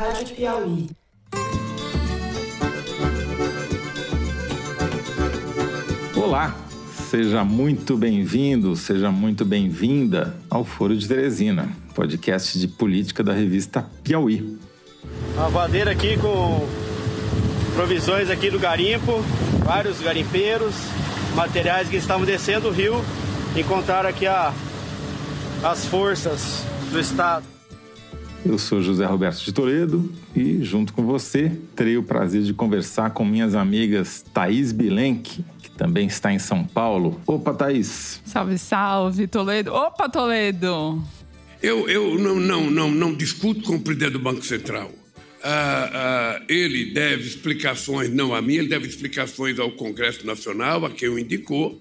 Rádio Piauí. Olá, seja muito bem-vindo, seja muito bem-vinda ao Foro de Teresina, podcast de política da revista Piauí. Uma vadeira aqui com provisões aqui do garimpo, vários garimpeiros, materiais que estavam descendo o rio, encontraram aqui a, as forças do Estado. Eu sou José Roberto de Toledo e, junto com você, terei o prazer de conversar com minhas amigas Thaís Bilenque, que também está em São Paulo. Opa, Thaís! Salve, salve, Toledo! Opa, Toledo! Eu, eu não, não, não, não discuto com o presidente do Banco Central. Ah, ah, ele deve explicações, não a mim, ele deve explicações ao Congresso Nacional, a quem o indicou.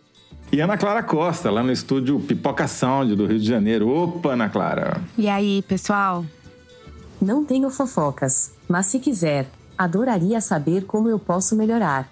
E Ana Clara Costa, lá no estúdio Pipoca Sound do Rio de Janeiro. Opa, Ana Clara! E aí, pessoal? Não tenho fofocas, mas se quiser, adoraria saber como eu posso melhorar.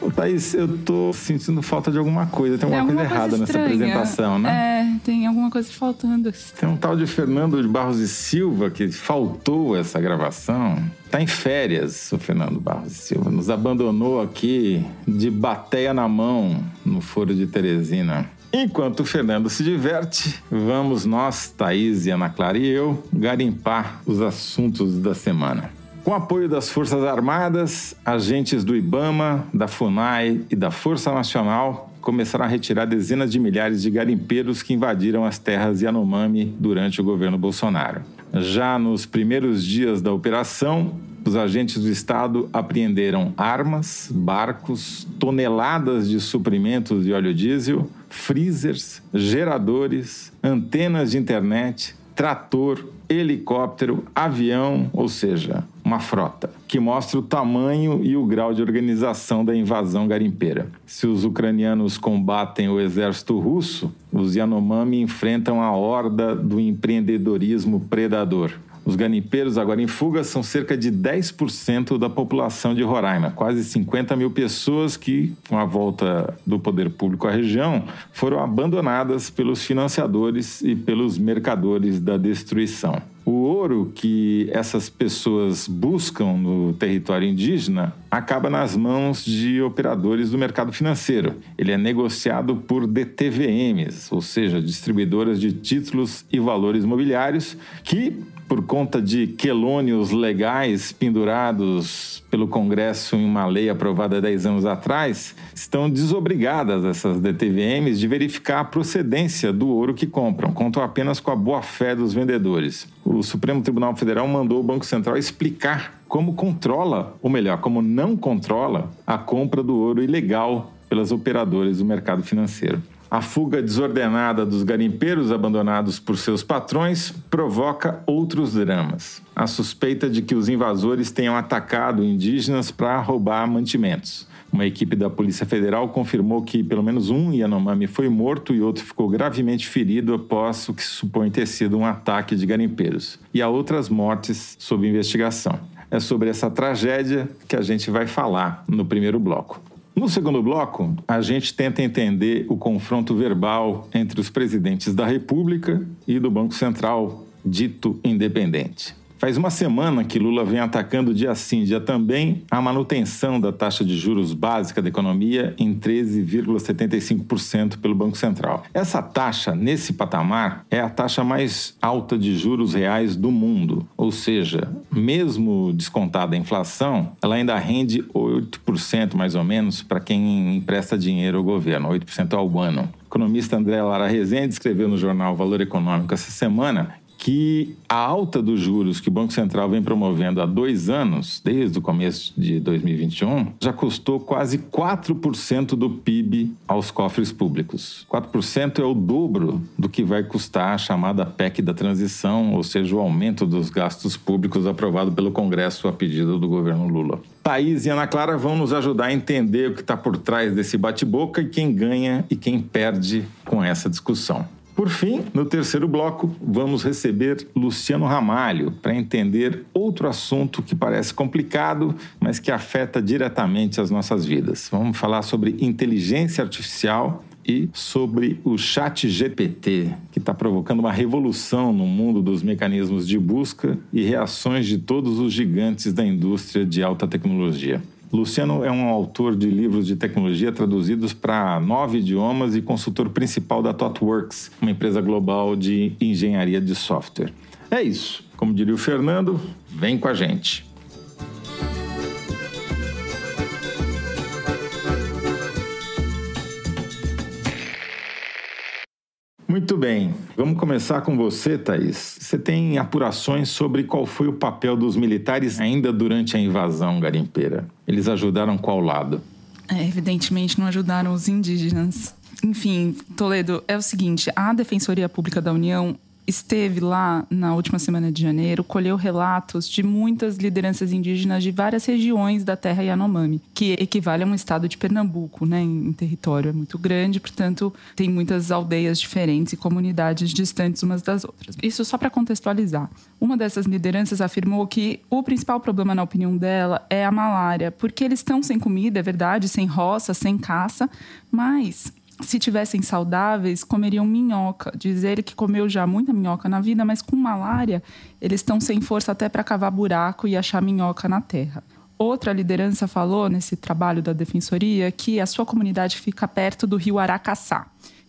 Ô, Thaís, eu tô sentindo falta de alguma coisa. Tem alguma, coisa errada nessa estranha. apresentação, né? É, tem alguma coisa faltando. Tem um tal de Fernando de Barros e Silva que faltou essa gravação. Tá em férias, o Fernando Barros e Silva. Nos abandonou aqui de bateia na mão no Foro de Teresina. Enquanto o Fernando se diverte, vamos nós, Thaís e Ana Clara e eu, garimpar os assuntos da semana. Com apoio das Forças Armadas, agentes do IBAMA, da FUNAI e da Força Nacional começaram a retirar dezenas de milhares de garimpeiros que invadiram as terras Yanomami durante o governo Bolsonaro. Já nos primeiros dias da operação, os agentes do Estado apreenderam armas, barcos, toneladas de suprimentos de óleo diesel, freezers, geradores, antenas de internet, trator, helicóptero, avião, ou seja, uma frota, que mostra o tamanho e o grau de organização da invasão garimpeira. Se os ucranianos combatem o exército russo, os Yanomami enfrentam a horda do empreendedorismo predador. Os garimpeiros agora em fuga são cerca de 10% da população de Roraima, quase 50 mil pessoas que, com a volta do poder público à região, foram abandonadas pelos financiadores e pelos mercadores da destruição. O ouro que essas pessoas buscam no território indígena acaba nas mãos de operadores do mercado financeiro. Ele é negociado por DTVMs, ou seja, distribuidoras de títulos e valores imobiliários, que, por conta de quelônios legais pendurados pelo Congresso em uma lei aprovada 10 anos atrás, estão desobrigadas essas DTVMs de verificar a procedência do ouro que compram, contam apenas com a boa-fé dos vendedores. O Supremo Tribunal Federal mandou o Banco Central explicar como controla, ou melhor, como não controla, a compra do ouro ilegal pelas operadoras do mercado financeiro. A fuga desordenada dos garimpeiros abandonados por seus patrões provoca outros dramas. A suspeita de que os invasores tenham atacado indígenas para roubar mantimentos. Uma equipe da Polícia Federal confirmou que pelo menos um Yanomami foi morto e outro ficou gravemente ferido após o que se supõe ter sido um ataque de garimpeiros. E há outras mortes sob investigação. É sobre essa tragédia que a gente vai falar no primeiro bloco. No segundo bloco, a gente tenta entender o confronto verbal entre os presidentes da República e do Banco Central, dito independente. Faz uma semana que Lula vem atacando dia sim, dia também a manutenção da taxa de juros básica da economia em 13,75% pelo Banco Central. Essa taxa, nesse patamar, é a taxa mais alta de juros reais do mundo. Ou seja, mesmo descontada a inflação, ela ainda rende 8% mais ou menos para quem empresta dinheiro ao governo, 8% ao ano. O economista André Lara Rezende escreveu no jornal Valor Econômico essa semana que a alta dos juros que o Banco Central vem promovendo há dois anos, desde o começo de 2021, já custou quase 4% do PIB aos cofres públicos. 4% é o dobro do que vai custar a chamada PEC da transição, ou seja, o aumento dos gastos públicos aprovado pelo Congresso a pedido do governo Lula. Thaís e Ana Clara vão nos ajudar a entender o que está por trás desse bate-boca e quem ganha e quem perde com essa discussão. Por fim, no terceiro bloco, vamos receber Luciano Ramalho para entender outro assunto que parece complicado, mas que afeta diretamente as nossas vidas. Vamos falar sobre inteligência artificial e sobre o Chat GPT, que está provocando uma revolução no mundo dos mecanismos de busca e reações de todos os gigantes da indústria de alta tecnologia. Luciano é um autor de livros de tecnologia traduzidos para nove idiomas e consultor principal da ThoughtWorks, uma empresa global de engenharia de software. É isso. Como diria o Fernando, vem com a gente. Muito bem, vamos começar com você, Thaís. Você tem apurações sobre qual foi o papel dos militares ainda durante a invasão garimpeira. Eles ajudaram qual lado? É, evidentemente não ajudaram os indígenas. Enfim, Toledo, é o seguinte: a Defensoria Pública da União esteve lá na última semana de janeiro, colheu relatos de muitas lideranças indígenas de várias regiões da terra Yanomami, que equivale a um estado de Pernambuco, né, em território é muito grande, portanto, tem muitas aldeias diferentes e comunidades distantes umas das outras. Isso só para contextualizar. Uma dessas lideranças afirmou que o principal problema na opinião dela é a malária, porque eles estão sem comida, é verdade, sem roça, sem caça, mas se tivessem saudáveis, comeriam minhoca. Diz ele que comeu já muita minhoca na vida, mas com malária, eles estão sem força até para cavar buraco e achar minhoca na terra. Outra liderança falou nesse trabalho da defensoria que a sua comunidade fica perto do rio Aracaçá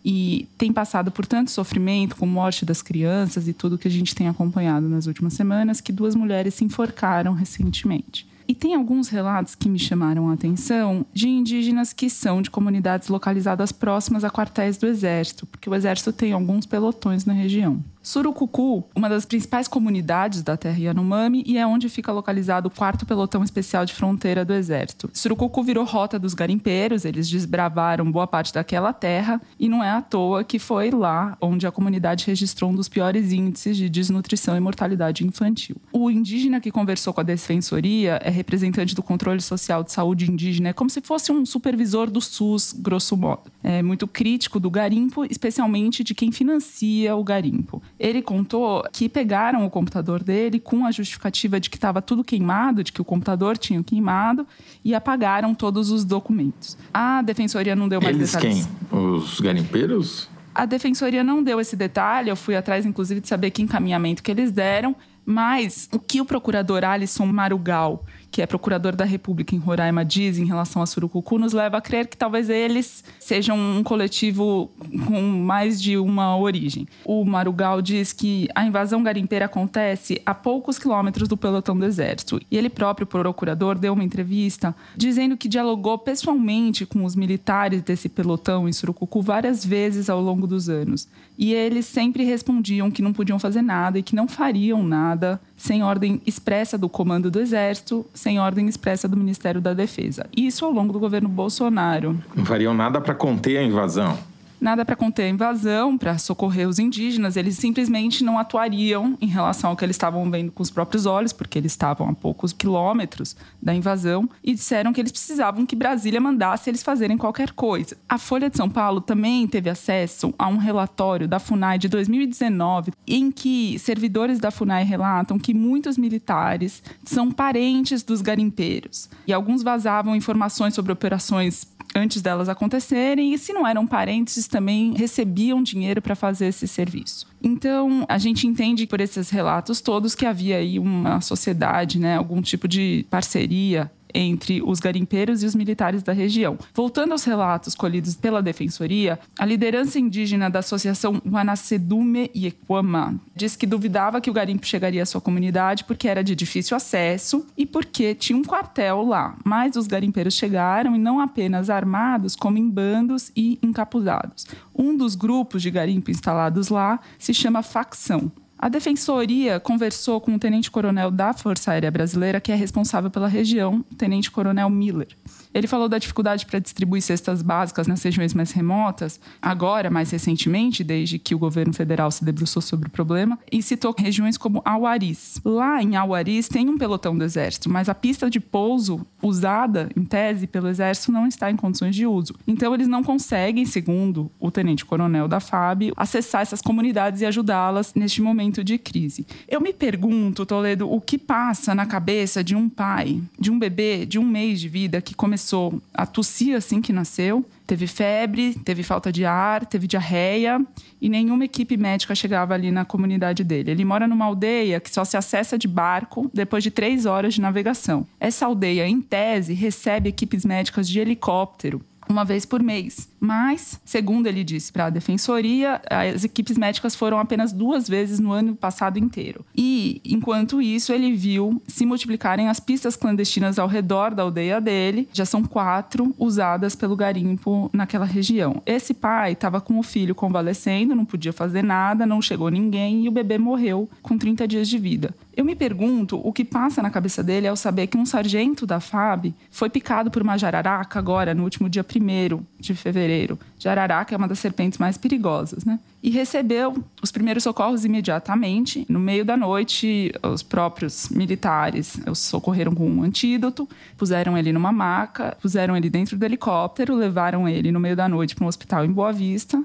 e tem passado por tanto sofrimento, com morte das crianças e tudo que a gente tem acompanhado nas últimas semanas, que duas mulheres se enforcaram recentemente. E tem alguns relatos que me chamaram a atenção de indígenas que são de comunidades localizadas próximas a quartéis do Exército, porque o Exército tem alguns pelotões na região. Surucucu, uma das principais comunidades da terra Yanomami e é onde fica localizado o quarto pelotão especial de fronteira do exército. Surucucu virou rota dos garimpeiros, eles desbravaram boa parte daquela terra e não é à toa que foi lá onde a comunidade registrou um dos piores índices de desnutrição e mortalidade infantil. O indígena que conversou com a defensoria é representante do controle social de saúde indígena, é como se fosse um supervisor do SUS, grosso modo. É muito crítico do garimpo, especialmente de quem financia o garimpo. Ele contou que pegaram o computador dele com a justificativa de que estava tudo queimado, de que o computador tinha queimado e apagaram todos os documentos. A defensoria não deu mais Eles detalhes. quem? Os garimpeiros? A defensoria não deu esse detalhe, eu fui atrás, inclusive, de saber que encaminhamento que eles deram, mas o que o procurador Alisson Marugal que é procurador da República em Roraima, diz em relação a Surucucu, nos leva a crer que talvez eles sejam um coletivo com mais de uma origem. O Marugal diz que a invasão garimpeira acontece a poucos quilômetros do pelotão do Exército. E ele próprio, procurador, deu uma entrevista dizendo que dialogou pessoalmente com os militares desse pelotão em Surucucu várias vezes ao longo dos anos. E eles sempre respondiam que não podiam fazer nada e que não fariam nada sem ordem expressa do comando do Exército, sem ordem expressa do Ministério da Defesa. Isso ao longo do governo Bolsonaro. Não fariam nada para conter a invasão nada para conter a invasão, para socorrer os indígenas. Eles simplesmente não atuariam em relação ao que eles estavam vendo com os próprios olhos, porque eles estavam a poucos quilômetros da invasão, e disseram que eles precisavam que Brasília mandasse eles fazerem qualquer coisa. A Folha de São Paulo também teve acesso a um relatório da FUNAI de 2019, em que servidores da FUNAI relatam que muitos militares são parentes dos garimpeiros. E alguns vazavam informações sobre operações antes delas acontecerem e se não eram parentes também recebiam dinheiro para fazer esse serviço. Então, a gente entende por esses relatos todos que havia aí uma sociedade, né, algum tipo de parceria entre os garimpeiros e os militares da região. Voltando aos relatos colhidos pela Defensoria, a liderança indígena da Associação Wanacedume Yequama diz que duvidava que o garimpo chegaria à sua comunidade porque era de difícil acesso e porque tinha um quartel lá. Mas os garimpeiros chegaram e não apenas armados, como em bandos e encapuzados. Um dos grupos de garimpo instalados lá se chama Facção. A defensoria conversou com o tenente-coronel da Força Aérea Brasileira, que é responsável pela região, tenente-coronel Miller. Ele falou da dificuldade para distribuir cestas básicas nas regiões mais remotas, agora, mais recentemente, desde que o governo federal se debruçou sobre o problema, e citou regiões como Auaris. Lá em Auaris tem um pelotão do Exército, mas a pista de pouso usada, em tese, pelo Exército não está em condições de uso. Então, eles não conseguem, segundo o tenente-coronel da FAB, acessar essas comunidades e ajudá-las neste momento de crise. Eu me pergunto, Toledo, o que passa na cabeça de um pai, de um bebê de um mês de vida que começou a tossir assim que nasceu, teve febre, teve falta de ar, teve diarreia e nenhuma equipe médica chegava ali na comunidade dele. Ele mora numa aldeia que só se acessa de barco depois de três horas de navegação. Essa aldeia, em tese, recebe equipes médicas de helicóptero uma vez por mês. Mas, segundo ele disse para a defensoria, as equipes médicas foram apenas duas vezes no ano passado inteiro. E, enquanto isso, ele viu se multiplicarem as pistas clandestinas ao redor da aldeia dele. Já são quatro usadas pelo garimpo naquela região. Esse pai estava com o filho convalescendo, não podia fazer nada, não chegou ninguém e o bebê morreu com 30 dias de vida. Eu me pergunto o que passa na cabeça dele ao saber que um sargento da FAB foi picado por uma jararaca agora, no último dia 1 de fevereiro. Jararaca é uma das serpentes mais perigosas, né? E recebeu os primeiros socorros imediatamente. No meio da noite, os próprios militares os socorreram com um antídoto, puseram ele numa maca, puseram ele dentro do helicóptero, levaram ele no meio da noite para um hospital em Boa Vista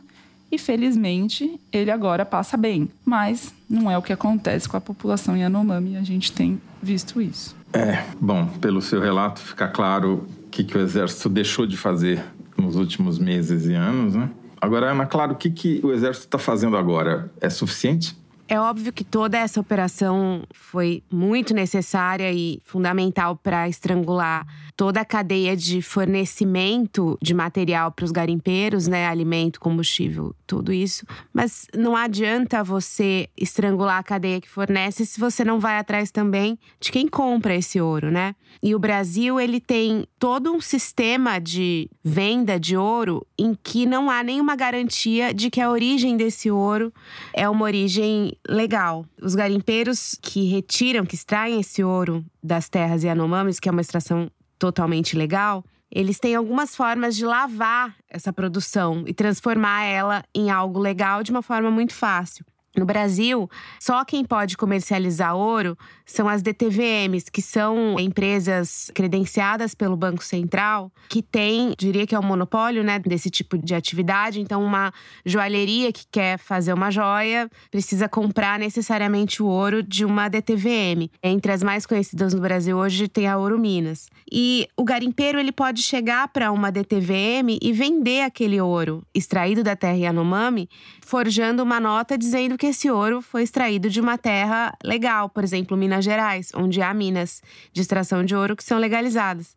e felizmente ele agora passa bem. Mas não é o que acontece com a população Yanomami a gente tem visto isso. É, bom, pelo seu relato fica claro o que, que o Exército deixou de fazer nos últimos meses e anos, né? Agora, Ana, claro, o que, que o Exército está fazendo agora? É suficiente? É óbvio que toda essa operação foi muito necessária e fundamental para estrangular toda a cadeia de fornecimento de material para os garimpeiros, né, alimento, combustível, tudo isso. Mas não adianta você estrangular a cadeia que fornece se você não vai atrás também de quem compra esse ouro, né? E o Brasil, ele tem todo um sistema de venda de ouro em que não há nenhuma garantia de que a origem desse ouro é uma origem legal. Os garimpeiros que retiram, que extraem esse ouro das terras Yanomamis, que é uma extração totalmente legal, eles têm algumas formas de lavar essa produção e transformar ela em algo legal de uma forma muito fácil. No Brasil, só quem pode comercializar ouro são as DTVMs, que são empresas credenciadas pelo Banco Central, que tem, diria que é um monopólio, né, desse tipo de atividade. Então, uma joalheria que quer fazer uma joia precisa comprar necessariamente o ouro de uma DTVM. Entre as mais conhecidas no Brasil hoje tem a Ouro Minas. E o garimpeiro ele pode chegar para uma DTVM e vender aquele ouro extraído da terra Yanomami, forjando uma nota dizendo que esse ouro foi extraído de uma terra legal, por exemplo, Minas Gerais, onde há minas de extração de ouro que são legalizadas.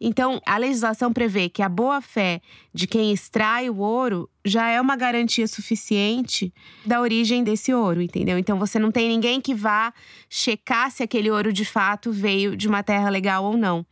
Então, a legislação prevê que a boa-fé de quem extrai o ouro já é uma garantia suficiente da origem desse ouro, entendeu? Então, você não tem ninguém que vá checar se aquele ouro de fato veio de uma terra legal ou não.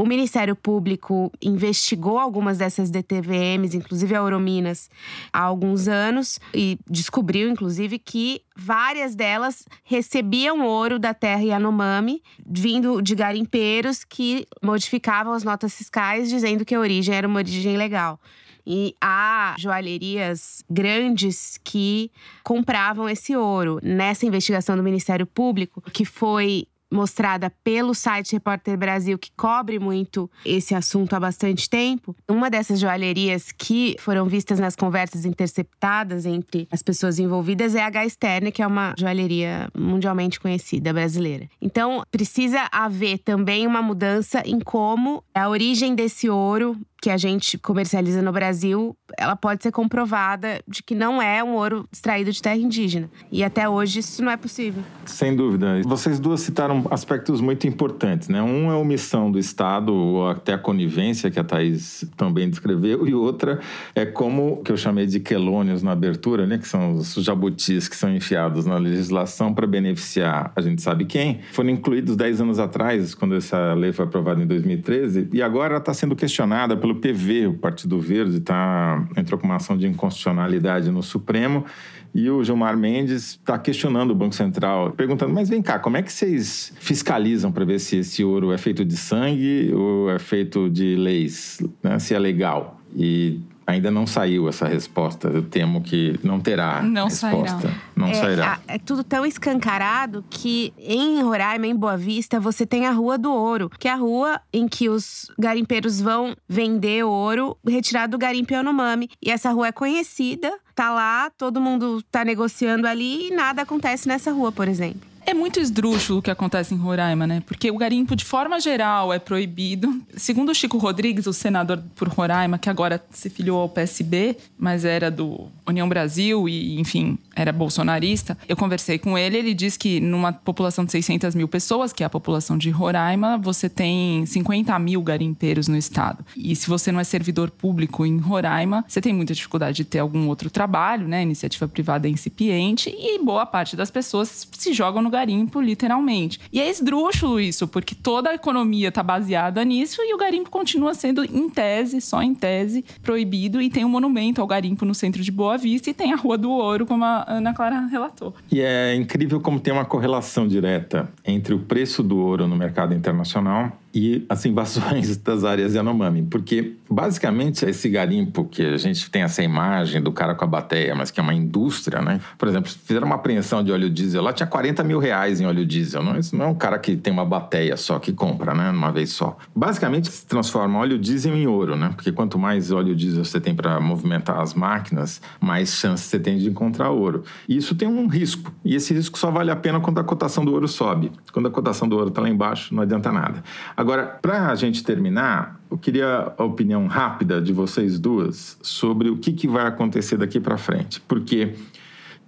O Ministério Público investigou algumas dessas DTVMs, inclusive a Eurominas, há alguns anos e descobriu, inclusive, que várias delas recebiam ouro da terra Yanomami, vindo de garimpeiros que modificavam as notas fiscais, dizendo que a origem era uma origem legal. E há joalherias grandes que compravam esse ouro. Nessa investigação do Ministério Público, que foi mostrada pelo site Repórter Brasil, que cobre muito esse assunto há bastante tempo. Uma dessas joalherias que foram vistas nas conversas interceptadas entre as pessoas envolvidas é a H. Sterne, que é uma joalheria mundialmente conhecida brasileira. Então, precisa haver também uma mudança em como a origem desse ouro que a gente comercializa no Brasil, ela pode ser comprovada de que não é um ouro extraído de terra indígena. E até hoje isso não é possível. Sem dúvida. Vocês duas citaram aspectos muito importantes, né? Um é a omissão do Estado, ou até a conivência que a Thaís também descreveu, e outra é como, que eu chamei de quelônios na abertura, né? Que são os jabutis que são enfiados na legislação para beneficiar a gente sabe quem. Foram incluídos 10 anos atrás, quando essa lei foi aprovada em 2013, e agora está sendo questionada pelo pelo PV, o Partido Verde, tá, entrou com uma ação de inconstitucionalidade no Supremo. E o Gilmar Mendes está questionando o Banco Central, perguntando: mas vem cá, como é que vocês fiscalizam para ver se esse ouro é feito de sangue ou é feito de leis, né? se é legal? E Ainda não saiu essa resposta. Eu temo que não terá não resposta. Sairá. Não é, sairá. É tudo tão escancarado que em Roraima, em Boa Vista, você tem a Rua do Ouro, que é a rua em que os garimpeiros vão vender ouro retirado do garimpo Yanomami. E essa rua é conhecida tá lá, todo mundo tá negociando ali e nada acontece nessa rua, por exemplo. É muito esdrúxulo o que acontece em Roraima, né? Porque o garimpo, de forma geral, é proibido. Segundo o Chico Rodrigues, o senador por Roraima, que agora se filiou ao PSB, mas era do União Brasil e, enfim, era bolsonarista, eu conversei com ele. Ele diz que numa população de 600 mil pessoas, que é a população de Roraima, você tem 50 mil garimpeiros no estado. E se você não é servidor público em Roraima, você tem muita dificuldade de ter algum outro trabalho, né? Iniciativa privada é incipiente e boa parte das pessoas se jogam no garimpo, literalmente. E é esdrúxulo isso, porque toda a economia está baseada nisso e o garimpo continua sendo, em tese, só em tese, proibido. E tem um monumento ao garimpo no centro de Boa Vista e tem a Rua do Ouro, como a Ana Clara relatou. E é incrível como tem uma correlação direta entre o preço do ouro no mercado internacional e as invasões das áreas Yanomami, porque basicamente esse garimpo que a gente tem essa imagem do cara com a bateia, mas que é uma indústria, né? Por exemplo, fizeram uma apreensão de óleo diesel lá, tinha 40 mil reais em óleo diesel, não, isso não é um cara que tem uma bateia só que compra, né? Uma vez só. Basicamente se transforma óleo diesel em ouro, né? Porque quanto mais óleo diesel você tem para movimentar as máquinas, mais chance você tem de encontrar ouro. E isso tem um risco, e esse risco só vale a pena quando a cotação do ouro sobe. Quando a cotação do ouro está lá embaixo, não adianta nada. Agora, para a gente terminar, eu queria a opinião rápida de vocês duas sobre o que, que vai acontecer daqui para frente. Porque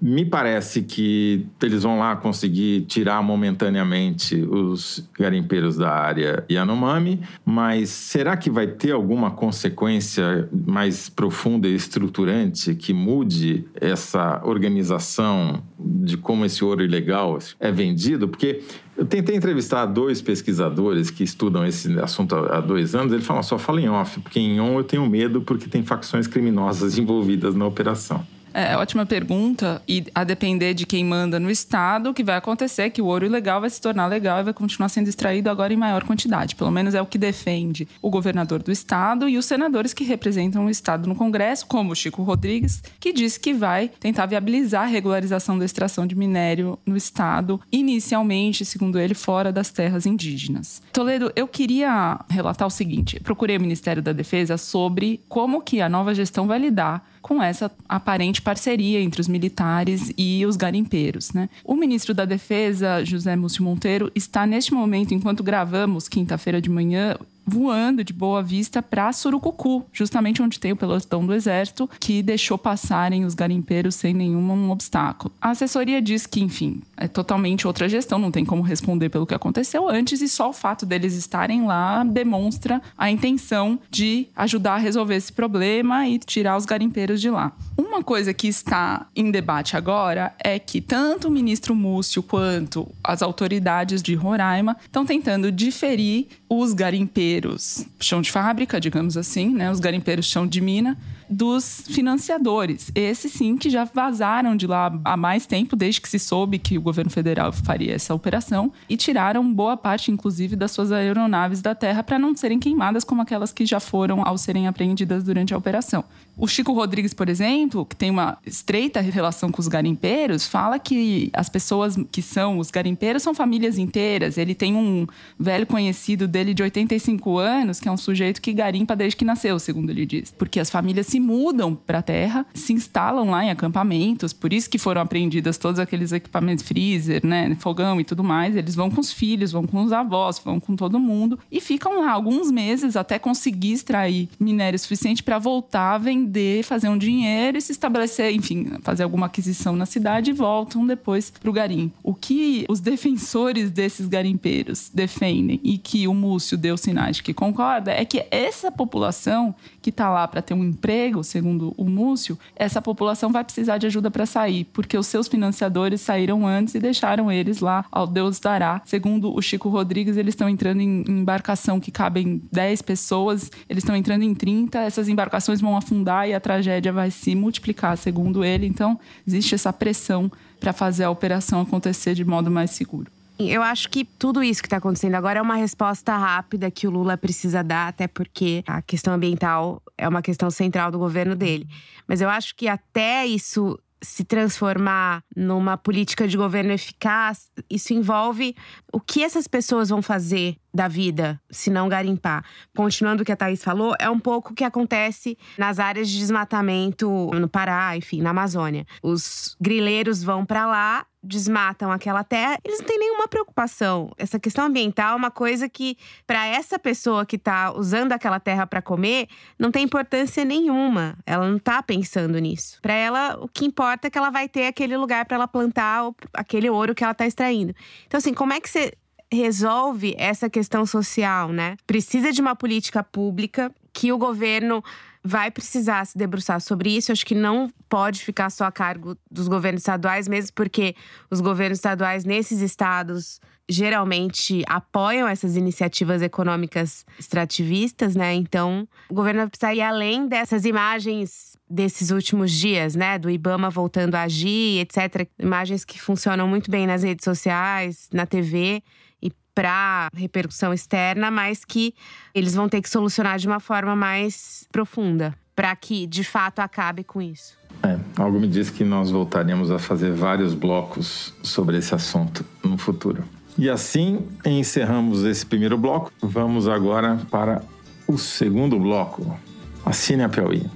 me parece que eles vão lá conseguir tirar momentaneamente os garimpeiros da área Yanomami, mas será que vai ter alguma consequência mais profunda e estruturante que mude essa organização de como esse ouro ilegal é vendido? Porque eu tentei entrevistar dois pesquisadores que estudam esse assunto há dois anos. Eles falam só fala em off, porque em on eu tenho medo porque tem facções criminosas envolvidas na operação. É, ótima pergunta. E a depender de quem manda no Estado, o que vai acontecer é que o ouro ilegal vai se tornar legal e vai continuar sendo extraído agora em maior quantidade. Pelo menos é o que defende o governador do Estado e os senadores que representam o Estado no Congresso, como o Chico Rodrigues, que disse que vai tentar viabilizar a regularização da extração de minério no Estado, inicialmente, segundo ele, fora das terras indígenas. Toledo, eu queria relatar o seguinte: procurei o Ministério da Defesa sobre como que a nova gestão vai lidar com essa aparente parceria entre os militares e os garimpeiros. Né? O ministro da Defesa, José Múcio Monteiro, está neste momento, enquanto gravamos, quinta-feira de manhã, voando de Boa Vista para Surucucu, justamente onde tem o pelotão do Exército, que deixou passarem os garimpeiros sem nenhum obstáculo. A assessoria diz que, enfim, é totalmente outra gestão, não tem como responder pelo que aconteceu antes, e só o fato deles estarem lá demonstra a intenção de ajudar a resolver esse problema e tirar os garimpeiros de lá. Uma coisa que está em debate agora é que tanto o ministro Múcio quanto as autoridades de Roraima estão tentando diferir os garimpeiros chão de fábrica, digamos assim, né, os garimpeiros chão de mina, dos financiadores. Esses sim que já vazaram de lá há mais tempo, desde que se soube que o governo federal faria essa operação, e tiraram boa parte, inclusive, das suas aeronaves da terra para não serem queimadas como aquelas que já foram ao serem apreendidas durante a operação. O Chico Rodrigues, por exemplo, que tem uma estreita relação com os garimpeiros, fala que as pessoas que são os garimpeiros são famílias inteiras. Ele tem um velho conhecido dele de 85 anos, que é um sujeito que garimpa desde que nasceu, segundo ele diz. Porque as famílias se mudam para a terra, se instalam lá em acampamentos, por isso que foram apreendidas todos aqueles equipamentos freezer, né, fogão e tudo mais. Eles vão com os filhos, vão com os avós, vão com todo mundo e ficam lá alguns meses até conseguir extrair minério suficiente para voltar a vender, fazer um dinheiro e se estabelecer, enfim, fazer alguma aquisição na cidade e voltam depois para o garimpo. O que os defensores desses garimpeiros defendem e que o Múcio deu sinais de que concorda é que essa população que está lá para ter um emprego, segundo o Múcio, essa população vai precisar de ajuda para sair, porque os seus financiadores saíram antes e deixaram eles lá ao Deus dará. Segundo o Chico Rodrigues, eles estão entrando em embarcação que cabem 10 pessoas, eles estão entrando em 30, essas embarcações vão afundar e a tragédia vai se multiplicar, segundo ele. Então, existe essa pressão para fazer a operação acontecer de modo mais seguro. Eu acho que tudo isso que está acontecendo agora é uma resposta rápida que o Lula precisa dar, até porque a questão ambiental é uma questão central do governo dele. Mas eu acho que até isso se transformar numa política de governo eficaz, isso envolve o que essas pessoas vão fazer da vida se não garimpar. Continuando o que a Thaís falou, é um pouco o que acontece nas áreas de desmatamento no Pará, enfim, na Amazônia. Os grileiros vão para lá desmatam aquela terra, eles não têm nenhuma preocupação. Essa questão ambiental é uma coisa que, para essa pessoa que está usando aquela terra para comer, não tem importância nenhuma. Ela não está pensando nisso. Para ela, o que importa é que ela vai ter aquele lugar para ela plantar aquele ouro que ela está extraindo. Então, assim, como é que você resolve essa questão social, né? Precisa de uma política pública que o governo vai precisar se debruçar sobre isso. Acho que não pode ficar só a cargo dos governos estaduais, mesmo porque os governos estaduais nesses estados geralmente apoiam essas iniciativas econômicas extrativistas, né? Então, o governo vai precisar ir além dessas imagens desses últimos dias, né? Do Ibama voltando a agir, etc. Imagens que funcionam muito bem nas redes sociais, na TV para repercussão externa, mas que eles vão ter que solucionar de uma forma mais profunda para que de fato acabe com isso. É, algo me diz que nós voltaremos a fazer vários blocos sobre esse assunto no futuro. E assim encerramos esse primeiro bloco. Vamos agora para o segundo bloco. Assine a Piauí.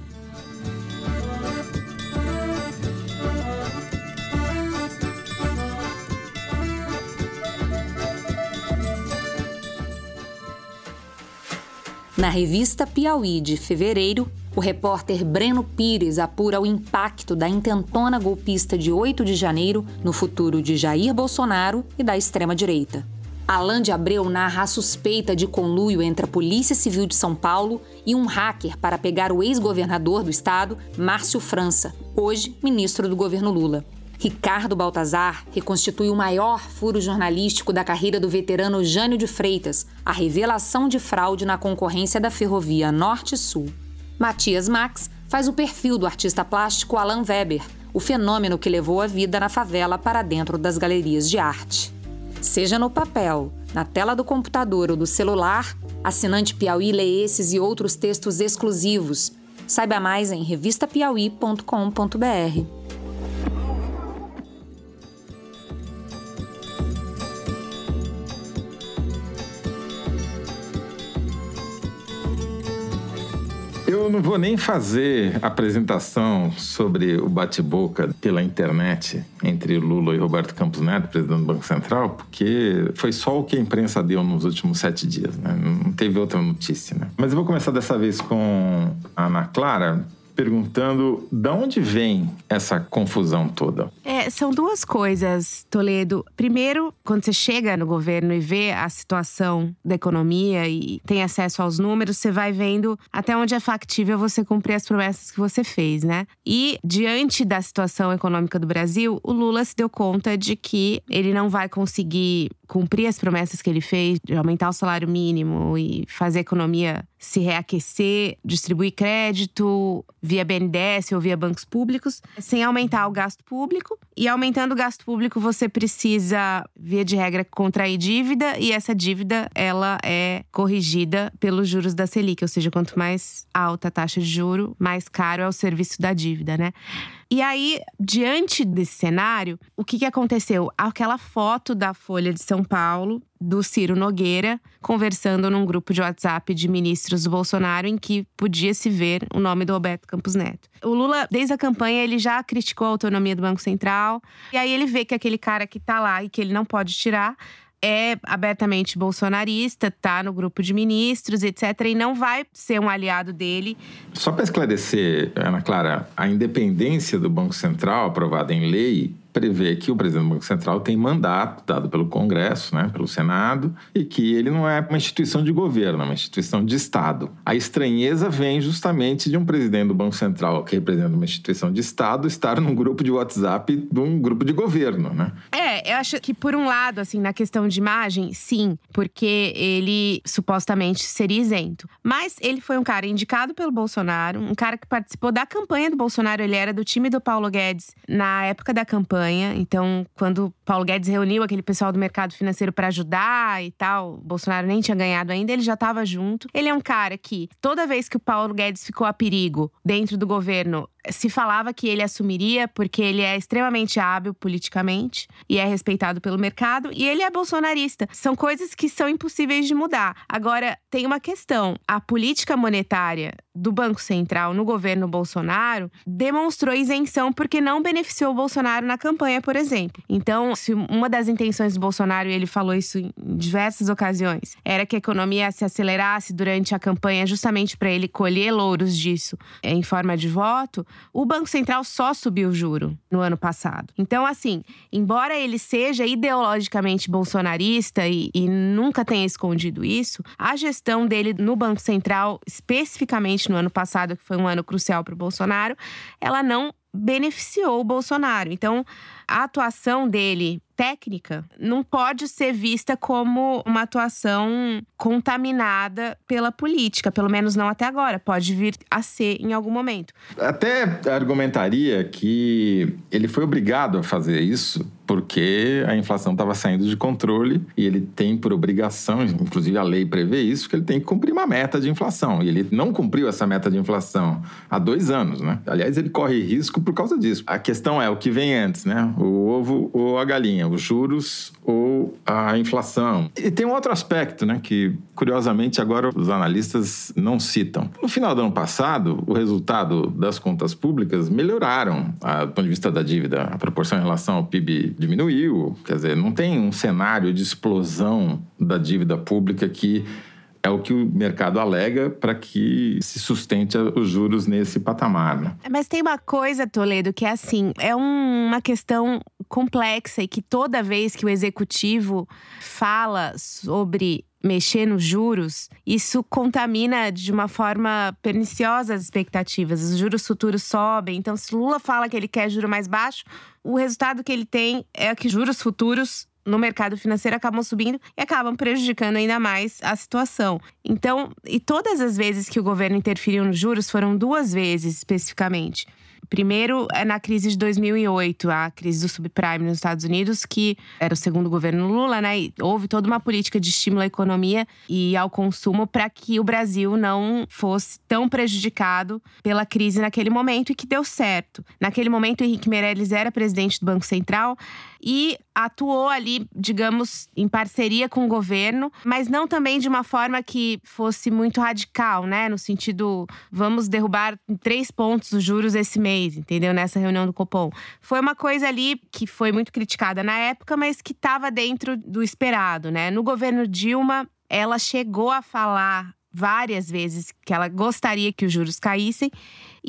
Na revista Piauí de fevereiro, o repórter Breno Pires apura o impacto da intentona golpista de 8 de janeiro no futuro de Jair Bolsonaro e da extrema-direita. Alain de Abreu narra a suspeita de conluio entre a Polícia Civil de São Paulo e um hacker para pegar o ex-governador do estado, Márcio França, hoje ministro do governo Lula. Ricardo Baltazar reconstitui o maior furo jornalístico da carreira do veterano Jânio de Freitas, a revelação de fraude na concorrência da ferrovia Norte-Sul. Matias Max faz o perfil do artista plástico Alan Weber, o fenômeno que levou a vida na favela para dentro das galerias de arte. Seja no papel, na tela do computador ou do celular, assinante Piauí lê esses e outros textos exclusivos. Saiba mais em revistapiauí.com.br. Eu não vou nem fazer apresentação sobre o bate-boca pela internet entre Lula e Roberto Campos Neto, presidente do Banco Central, porque foi só o que a imprensa deu nos últimos sete dias, né? Não teve outra notícia, né? Mas eu vou começar dessa vez com a Ana Clara, perguntando de onde vem essa confusão toda. É, são duas coisas, Toledo. Primeiro, quando você chega no governo e vê a situação da economia e tem acesso aos números, você vai vendo até onde é factível você cumprir as promessas que você fez, né? E diante da situação econômica do Brasil, o Lula se deu conta de que ele não vai conseguir cumprir as promessas que ele fez de aumentar o salário mínimo e fazer a economia se reaquecer, distribuir crédito via BNDES ou via bancos públicos, sem aumentar o gasto público. E aumentando o gasto público, você precisa, via de regra, contrair dívida e essa dívida ela é corrigida pelos juros da Selic, ou seja, quanto mais alta a taxa de juro, mais caro é o serviço da dívida, né? E aí, diante desse cenário, o que, que aconteceu? Aquela foto da Folha de São Paulo, do Ciro Nogueira, conversando num grupo de WhatsApp de ministros do Bolsonaro, em que podia se ver o nome do Roberto Campos Neto. O Lula, desde a campanha, ele já criticou a autonomia do Banco Central. E aí ele vê que aquele cara que tá lá e que ele não pode tirar é abertamente bolsonarista, tá no grupo de ministros, etc., e não vai ser um aliado dele. Só para esclarecer, Ana Clara, a independência do Banco Central, aprovada em lei, prevê que o presidente do Banco Central tem mandato dado pelo Congresso, né, pelo Senado, e que ele não é uma instituição de governo, é uma instituição de Estado. A estranheza vem justamente de um presidente do Banco Central, que representa uma instituição de Estado, estar num grupo de WhatsApp de um grupo de governo, né? É, eu acho que por um lado, assim, na questão de imagem, sim, porque ele supostamente seria isento. Mas ele foi um cara indicado pelo Bolsonaro, um cara que participou da campanha do Bolsonaro, ele era do time do Paulo Guedes na época da campanha Então, quando Paulo Guedes reuniu aquele pessoal do mercado financeiro para ajudar e tal. Bolsonaro nem tinha ganhado ainda, ele já estava junto. Ele é um cara que toda vez que o Paulo Guedes ficou a perigo dentro do governo, se falava que ele assumiria porque ele é extremamente hábil politicamente e é respeitado pelo mercado e ele é bolsonarista. São coisas que são impossíveis de mudar. Agora, tem uma questão: a política monetária do Banco Central no governo Bolsonaro demonstrou isenção porque não beneficiou o Bolsonaro na campanha, por exemplo. Então, se uma das intenções do Bolsonaro, e ele falou isso em diversas ocasiões, era que a economia se acelerasse durante a campanha justamente para ele colher louros disso em forma de voto, o Banco Central só subiu o juro no ano passado. Então, assim, embora ele seja ideologicamente bolsonarista e, e nunca tenha escondido isso, a gestão dele no Banco Central, especificamente no ano passado, que foi um ano crucial para o Bolsonaro, ela não beneficiou o Bolsonaro. Então, a atuação dele técnica não pode ser vista como uma atuação contaminada pela política, pelo menos não até agora. Pode vir a ser em algum momento. Até argumentaria que ele foi obrigado a fazer isso porque a inflação estava saindo de controle e ele tem por obrigação, inclusive a lei prevê isso, que ele tem que cumprir uma meta de inflação. E ele não cumpriu essa meta de inflação há dois anos, né? Aliás, ele corre risco por causa disso. A questão é o que vem antes, né? O ovo ou a galinha, os juros ou a inflação. E tem um outro aspecto, né? Que curiosamente agora os analistas não citam. No final do ano passado, o resultado das contas públicas melhoraram, do ponto de vista da dívida, a proporção em relação ao PIB diminuiu. Quer dizer, não tem um cenário de explosão da dívida pública que é o que o mercado alega para que se sustente os juros nesse patamar. Né? Mas tem uma coisa, Toledo, que é assim: é um, uma questão complexa e que toda vez que o executivo fala sobre mexer nos juros, isso contamina de uma forma perniciosa as expectativas. Os juros futuros sobem. Então, se Lula fala que ele quer juro mais baixo, o resultado que ele tem é que juros futuros no mercado financeiro acabam subindo e acabam prejudicando ainda mais a situação. Então, e todas as vezes que o governo interferiu nos juros foram duas vezes especificamente. Primeiro, é na crise de 2008, a crise do subprime nos Estados Unidos, que era o segundo governo Lula, né? E houve toda uma política de estímulo à economia e ao consumo para que o Brasil não fosse tão prejudicado pela crise naquele momento e que deu certo. Naquele momento, Henrique Meirelles era presidente do Banco Central e atuou ali, digamos, em parceria com o governo, mas não também de uma forma que fosse muito radical, né? No sentido, vamos derrubar três pontos os juros esse mês, entendeu? Nessa reunião do Copom. Foi uma coisa ali que foi muito criticada na época, mas que estava dentro do esperado, né? No governo Dilma, ela chegou a falar várias vezes que ela gostaria que os juros caíssem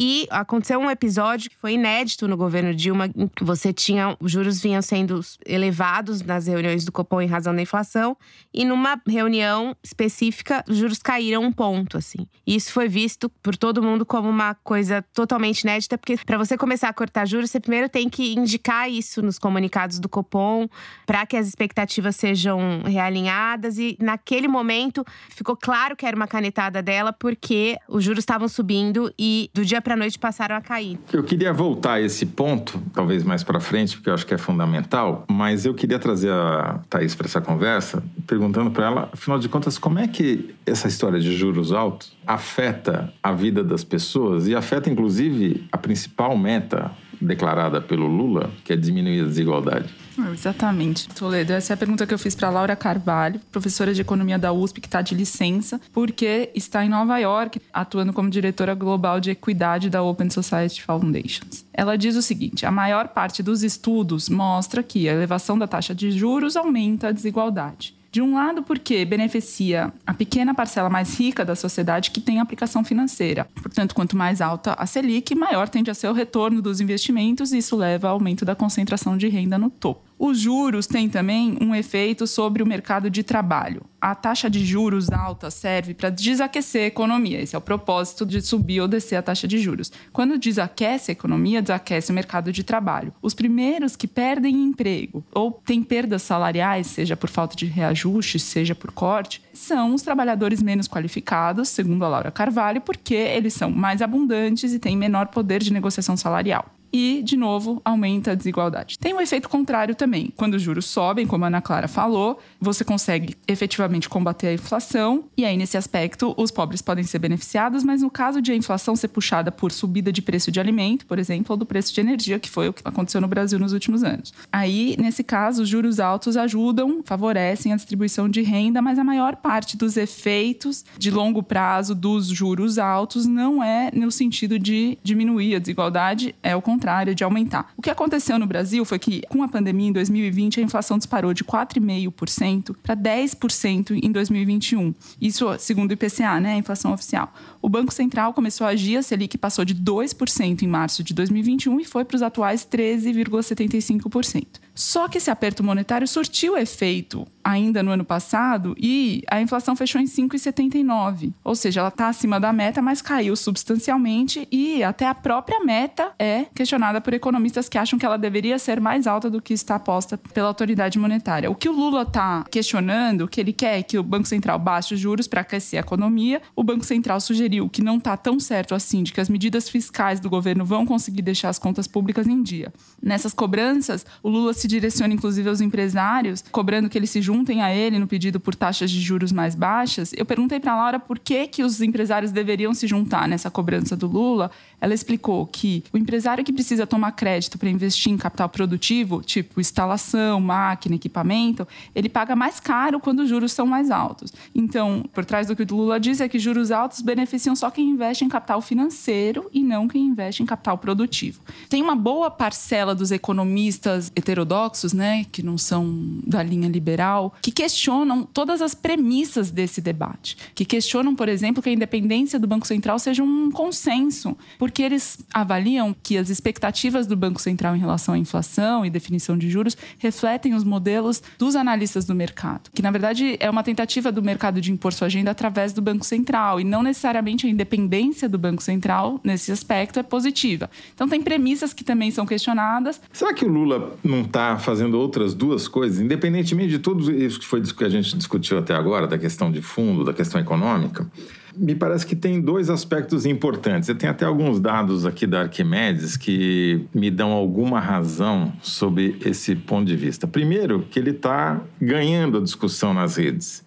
e aconteceu um episódio que foi inédito no governo Dilma. Você tinha. Os juros vinham sendo elevados nas reuniões do Copom em razão da inflação. E numa reunião específica, os juros caíram um ponto, assim. E isso foi visto por todo mundo como uma coisa totalmente inédita, porque para você começar a cortar juros, você primeiro tem que indicar isso nos comunicados do Copom, para que as expectativas sejam realinhadas. E naquele momento ficou claro que era uma canetada dela, porque os juros estavam subindo e do dia para noite passaram a cair. Eu queria voltar a esse ponto, talvez mais para frente, porque eu acho que é fundamental, mas eu queria trazer a Thaís para essa conversa, perguntando para ela, afinal de contas, como é que essa história de juros altos afeta a vida das pessoas e afeta, inclusive, a principal meta declarada pelo Lula, que é diminuir a desigualdade? Exatamente. Toledo, essa é a pergunta que eu fiz para Laura Carvalho, professora de economia da USP, que está de licença, porque está em Nova York, atuando como diretora global de equidade da Open Society Foundations. Ela diz o seguinte: a maior parte dos estudos mostra que a elevação da taxa de juros aumenta a desigualdade. De um lado, porque beneficia a pequena parcela mais rica da sociedade que tem aplicação financeira. Portanto, quanto mais alta a Selic, maior tende a ser o retorno dos investimentos e isso leva ao aumento da concentração de renda no topo. Os juros têm também um efeito sobre o mercado de trabalho. A taxa de juros alta serve para desaquecer a economia. Esse é o propósito de subir ou descer a taxa de juros. Quando desaquece a economia, desaquece o mercado de trabalho. Os primeiros que perdem emprego ou têm perdas salariais, seja por falta de reajuste, seja por corte, são os trabalhadores menos qualificados, segundo a Laura Carvalho, porque eles são mais abundantes e têm menor poder de negociação salarial. E, de novo, aumenta a desigualdade. Tem um efeito contrário também. Quando os juros sobem, como a Ana Clara falou, você consegue efetivamente combater a inflação, e aí, nesse aspecto, os pobres podem ser beneficiados, mas no caso de a inflação ser puxada por subida de preço de alimento, por exemplo, ou do preço de energia, que foi o que aconteceu no Brasil nos últimos anos. Aí, nesse caso, os juros altos ajudam, favorecem a distribuição de renda, mas a maior parte dos efeitos de longo prazo dos juros altos não é no sentido de diminuir a desigualdade, é o contrário, de aumentar. O que aconteceu no Brasil foi que, com a pandemia em 2020, a inflação disparou de 4,5% para 10% em 2021. Isso segundo o IPCA, né, a inflação oficial. O Banco Central começou a agir, a Selic passou de 2% em março de 2021 e foi para os atuais 13,75%. Só que esse aperto monetário surtiu efeito ainda no ano passado e a inflação fechou em 5,79. Ou seja, ela está acima da meta, mas caiu substancialmente e até a própria meta é questionada por economistas que acham que ela deveria ser mais alta do que está posta pela autoridade monetária. O que o Lula está questionando, que ele quer é que o Banco Central baixe os juros para aquecer a economia. O Banco Central sugeriu que não está tão certo assim de que as medidas fiscais do governo vão conseguir deixar as contas públicas em dia. Nessas cobranças, o Lula se direciona inclusive aos empresários, cobrando que eles se juntem a ele no pedido por taxas de juros mais baixas. Eu perguntei para Laura por que, que os empresários deveriam se juntar nessa cobrança do Lula. Ela explicou que o empresário que precisa tomar crédito para investir em capital produtivo, tipo instalação, máquina, equipamento, ele paga mais caro quando os juros são mais altos. Então, por trás do que o Lula diz é que juros altos beneficiam só quem investe em capital financeiro e não quem investe em capital produtivo. Tem uma boa parcela dos economistas heterodoxos né, que não são da linha liberal, que questionam todas as premissas desse debate, que questionam, por exemplo, que a independência do Banco Central seja um consenso, porque eles avaliam que as expectativas do Banco Central em relação à inflação e definição de juros refletem os modelos dos analistas do mercado, que na verdade é uma tentativa do mercado de impor sua agenda através do Banco Central e não necessariamente a independência do Banco Central nesse aspecto é positiva. Então tem premissas que também são questionadas. Será que o Lula não está fazendo outras duas coisas, independentemente de tudo isso que foi que a gente discutiu até agora, da questão de fundo, da questão econômica, me parece que tem dois aspectos importantes. Eu tenho até alguns dados aqui da Arquimedes que me dão alguma razão sobre esse ponto de vista. Primeiro, que ele está ganhando a discussão nas redes.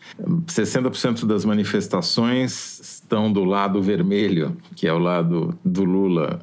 60% das manifestações estão do lado vermelho, que é o lado do Lula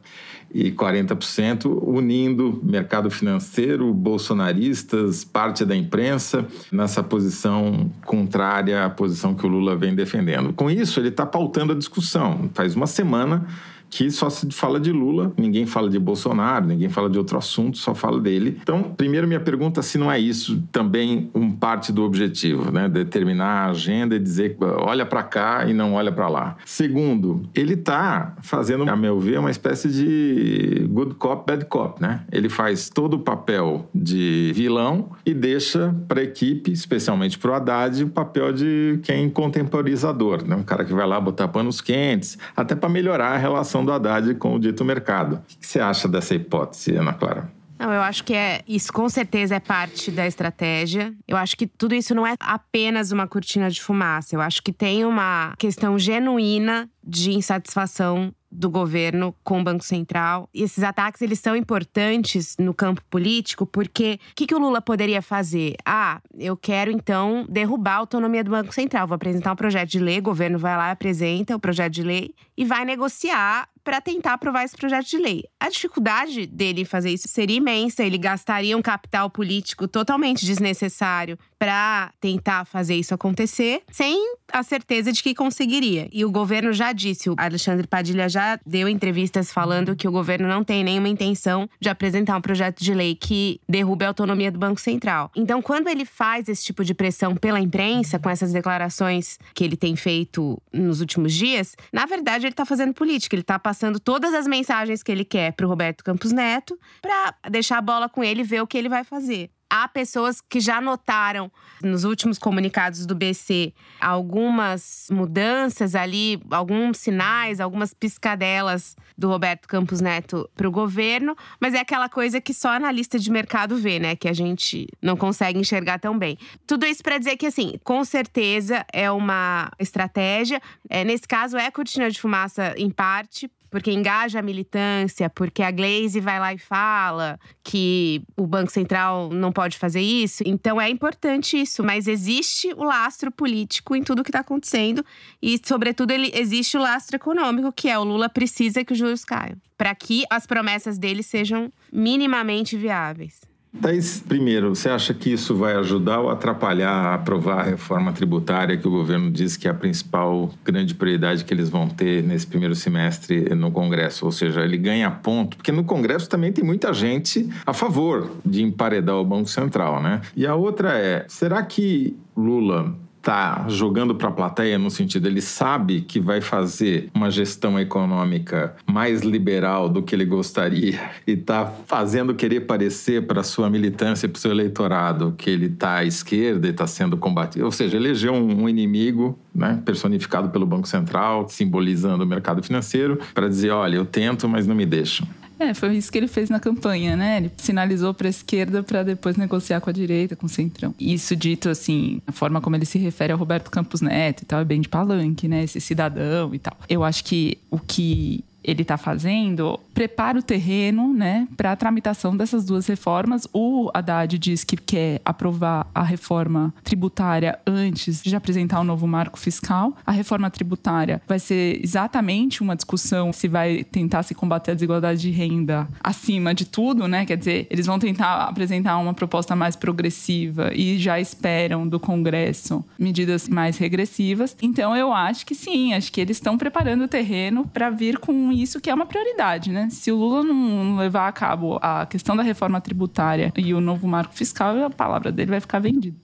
e 40% unindo mercado financeiro, bolsonaristas, parte da imprensa nessa posição contrária à posição que o Lula vem defendendo. Com isso, ele está pautando a discussão. Faz uma semana que só se fala de Lula, ninguém fala de Bolsonaro, ninguém fala de outro assunto, só fala dele. Então, primeiro minha pergunta se não é isso também um parte do objetivo, né? Determinar a agenda e dizer olha para cá e não olha para lá. Segundo, ele está fazendo, a meu ver, uma espécie de good cop, bad cop, né? Ele faz todo o papel de vilão e deixa para a equipe, especialmente para o Haddad, o papel de quem contemporizador, né? Um cara que vai lá botar panos quentes, até para melhorar a relação relação do Haddad com o dito mercado. O que você acha dessa hipótese, Ana Clara? Não, eu acho que é isso com certeza é parte da estratégia. Eu acho que tudo isso não é apenas uma cortina de fumaça. Eu acho que tem uma questão genuína de insatisfação do governo com o Banco Central. E esses ataques eles são importantes no campo político porque o que, que o Lula poderia fazer? Ah, eu quero então derrubar a autonomia do Banco Central. Vou apresentar um projeto de lei, o governo vai lá, apresenta o projeto de lei e vai negociar para tentar aprovar esse projeto de lei. A dificuldade dele fazer isso seria imensa, ele gastaria um capital político totalmente desnecessário para tentar fazer isso acontecer, sem a certeza de que conseguiria. E o governo já disse, o Alexandre Padilha já deu entrevistas falando que o governo não tem nenhuma intenção de apresentar um projeto de lei que derrube a autonomia do Banco Central. Então, quando ele faz esse tipo de pressão pela imprensa, com essas declarações que ele tem feito nos últimos dias, na verdade ele está fazendo política, ele está passando passando todas as mensagens que ele quer para o Roberto Campos Neto, para deixar a bola com ele e ver o que ele vai fazer há pessoas que já notaram nos últimos comunicados do BC algumas mudanças ali, alguns sinais, algumas piscadelas do Roberto Campos Neto para o governo, mas é aquela coisa que só analista de mercado vê, né? Que a gente não consegue enxergar tão bem. Tudo isso para dizer que, assim, com certeza é uma estratégia. É, nesse caso, é cortina de fumaça em parte, porque engaja a militância, porque a Glaze vai lá e fala que o Banco Central não pode fazer isso. Então é importante isso, mas existe o lastro político em tudo que está acontecendo e, sobretudo, ele, existe o lastro econômico, que é o Lula precisa que os juros caiam, para que as promessas dele sejam minimamente viáveis. Thaís, primeiro, você acha que isso vai ajudar ou atrapalhar a aprovar a reforma tributária que o governo diz que é a principal grande prioridade que eles vão ter nesse primeiro semestre no Congresso? Ou seja, ele ganha ponto, porque no Congresso também tem muita gente a favor de emparedar o Banco Central, né? E a outra é, será que Lula está jogando para a plateia no sentido ele sabe que vai fazer uma gestão econômica mais liberal do que ele gostaria e está fazendo querer parecer para sua militância, para o seu eleitorado que ele está à esquerda e está sendo combatido, ou seja, elegeu um, um inimigo né, personificado pelo Banco Central, simbolizando o mercado financeiro, para dizer, olha, eu tento, mas não me deixam. É, foi isso que ele fez na campanha, né? Ele sinalizou para a esquerda para depois negociar com a direita, com o centrão. Isso dito assim, a forma como ele se refere ao Roberto Campos Neto e tal, é bem de palanque, né? Esse cidadão e tal. Eu acho que o que ele está fazendo prepara o terreno né, para a tramitação dessas duas reformas. O Haddad diz que quer aprovar a reforma tributária antes de apresentar o um novo marco fiscal. A reforma tributária vai ser exatamente uma discussão se vai tentar se combater a desigualdade de renda acima de tudo, né? Quer dizer, eles vão tentar apresentar uma proposta mais progressiva e já esperam do Congresso medidas mais regressivas. Então eu acho que sim, acho que eles estão preparando o terreno para vir com isso que é uma prioridade, né? Se o Lula não levar a cabo a questão da reforma tributária e o novo marco fiscal, a palavra dele vai ficar vendida.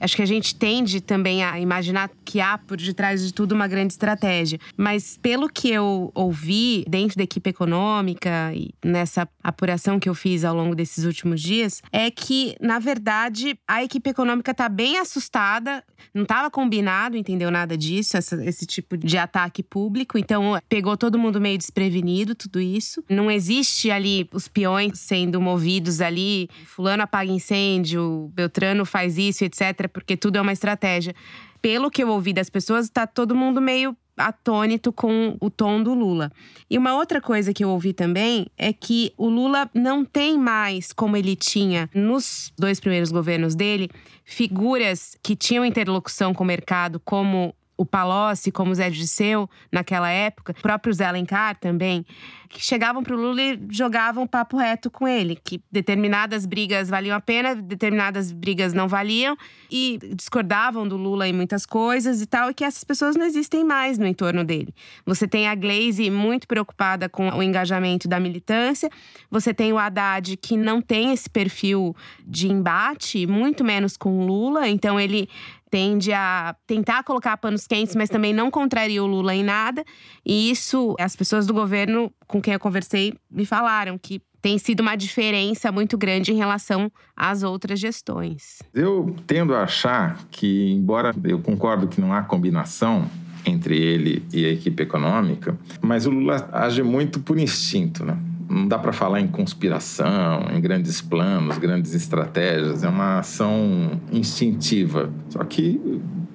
Acho que a gente tende também a imaginar que há por detrás de tudo uma grande estratégia. Mas pelo que eu ouvi dentro da equipe econômica e nessa apuração que eu fiz ao longo desses últimos dias, é que, na verdade, a equipe econômica está bem assustada. Não estava combinado, entendeu nada disso, essa, esse tipo de ataque público. Então, pegou todo mundo meio desprevenido, tudo isso. Não existe ali os peões sendo movidos ali. Fulano apaga incêndio, Beltrano faz isso, etc porque tudo é uma estratégia. Pelo que eu ouvi das pessoas, tá todo mundo meio atônito com o tom do Lula. E uma outra coisa que eu ouvi também é que o Lula não tem mais, como ele tinha nos dois primeiros governos dele, figuras que tinham interlocução com o mercado, como o Palocci, como o Zé Disseu, naquela época, o próprio Zé Alencar também, que chegavam para o Lula e jogavam papo reto com ele, que determinadas brigas valiam a pena, determinadas brigas não valiam, e discordavam do Lula em muitas coisas e tal, e que essas pessoas não existem mais no entorno dele. Você tem a Glaze muito preocupada com o engajamento da militância, você tem o Haddad que não tem esse perfil de embate, muito menos com o Lula, então ele tende a tentar colocar panos quentes, mas também não contraria o Lula em nada. E isso, as pessoas do governo com quem eu conversei me falaram que tem sido uma diferença muito grande em relação às outras gestões. Eu tendo a achar que, embora eu concordo que não há combinação entre ele e a equipe econômica, mas o Lula age muito por instinto, né? Não dá para falar em conspiração, em grandes planos, grandes estratégias. É uma ação instintiva. Só que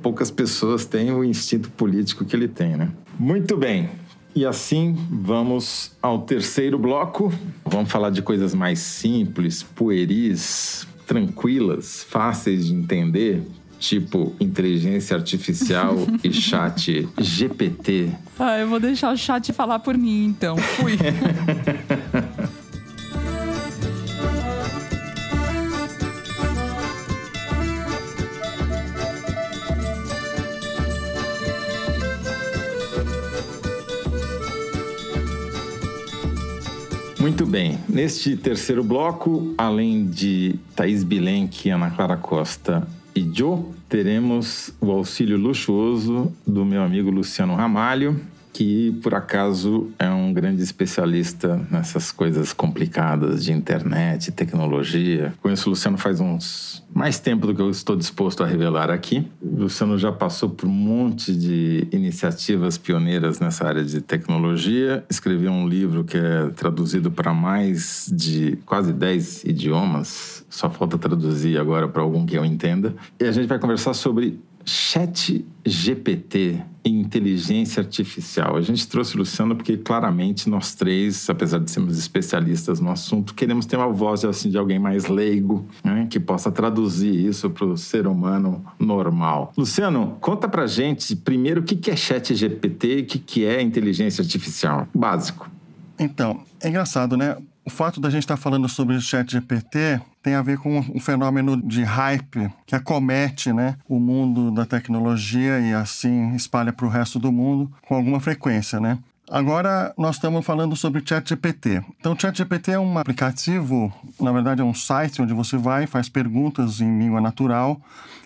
poucas pessoas têm o instinto político que ele tem, né? Muito bem. E assim vamos ao terceiro bloco. Vamos falar de coisas mais simples, pueris, tranquilas, fáceis de entender, tipo inteligência artificial e chat GPT. Ah, eu vou deixar o chat falar por mim, então. Fui. Muito bem. Neste terceiro bloco, além de Thaís Bilenque, Ana Clara Costa e Joe, teremos o auxílio luxuoso do meu amigo Luciano Ramalho, que por acaso é um grande especialista nessas coisas complicadas de internet, tecnologia. Conheço o Luciano faz uns mais tempo do que eu estou disposto a revelar aqui. O Luciano já passou por um monte de iniciativas pioneiras nessa área de tecnologia. Escreveu um livro que é traduzido para mais de quase 10 idiomas. Só falta traduzir agora para algum que eu entenda. E a gente vai conversar sobre Chat GPT em inteligência artificial. A gente trouxe o Luciano porque claramente nós três, apesar de sermos especialistas no assunto, queremos ter uma voz assim de alguém mais leigo, né, que possa traduzir isso para o ser humano normal. Luciano, conta pra gente primeiro o que é Chat GPT e o que é inteligência artificial. Básico. Então, é engraçado, né? O fato da gente estar tá falando sobre o chat GPT tem a ver com um fenômeno de hype que acomete né, o mundo da tecnologia e assim espalha para o resto do mundo com alguma frequência. Né? Agora nós estamos falando sobre ChatGPT. Então, o ChatGPT é um aplicativo, na verdade é um site onde você vai faz perguntas em língua natural.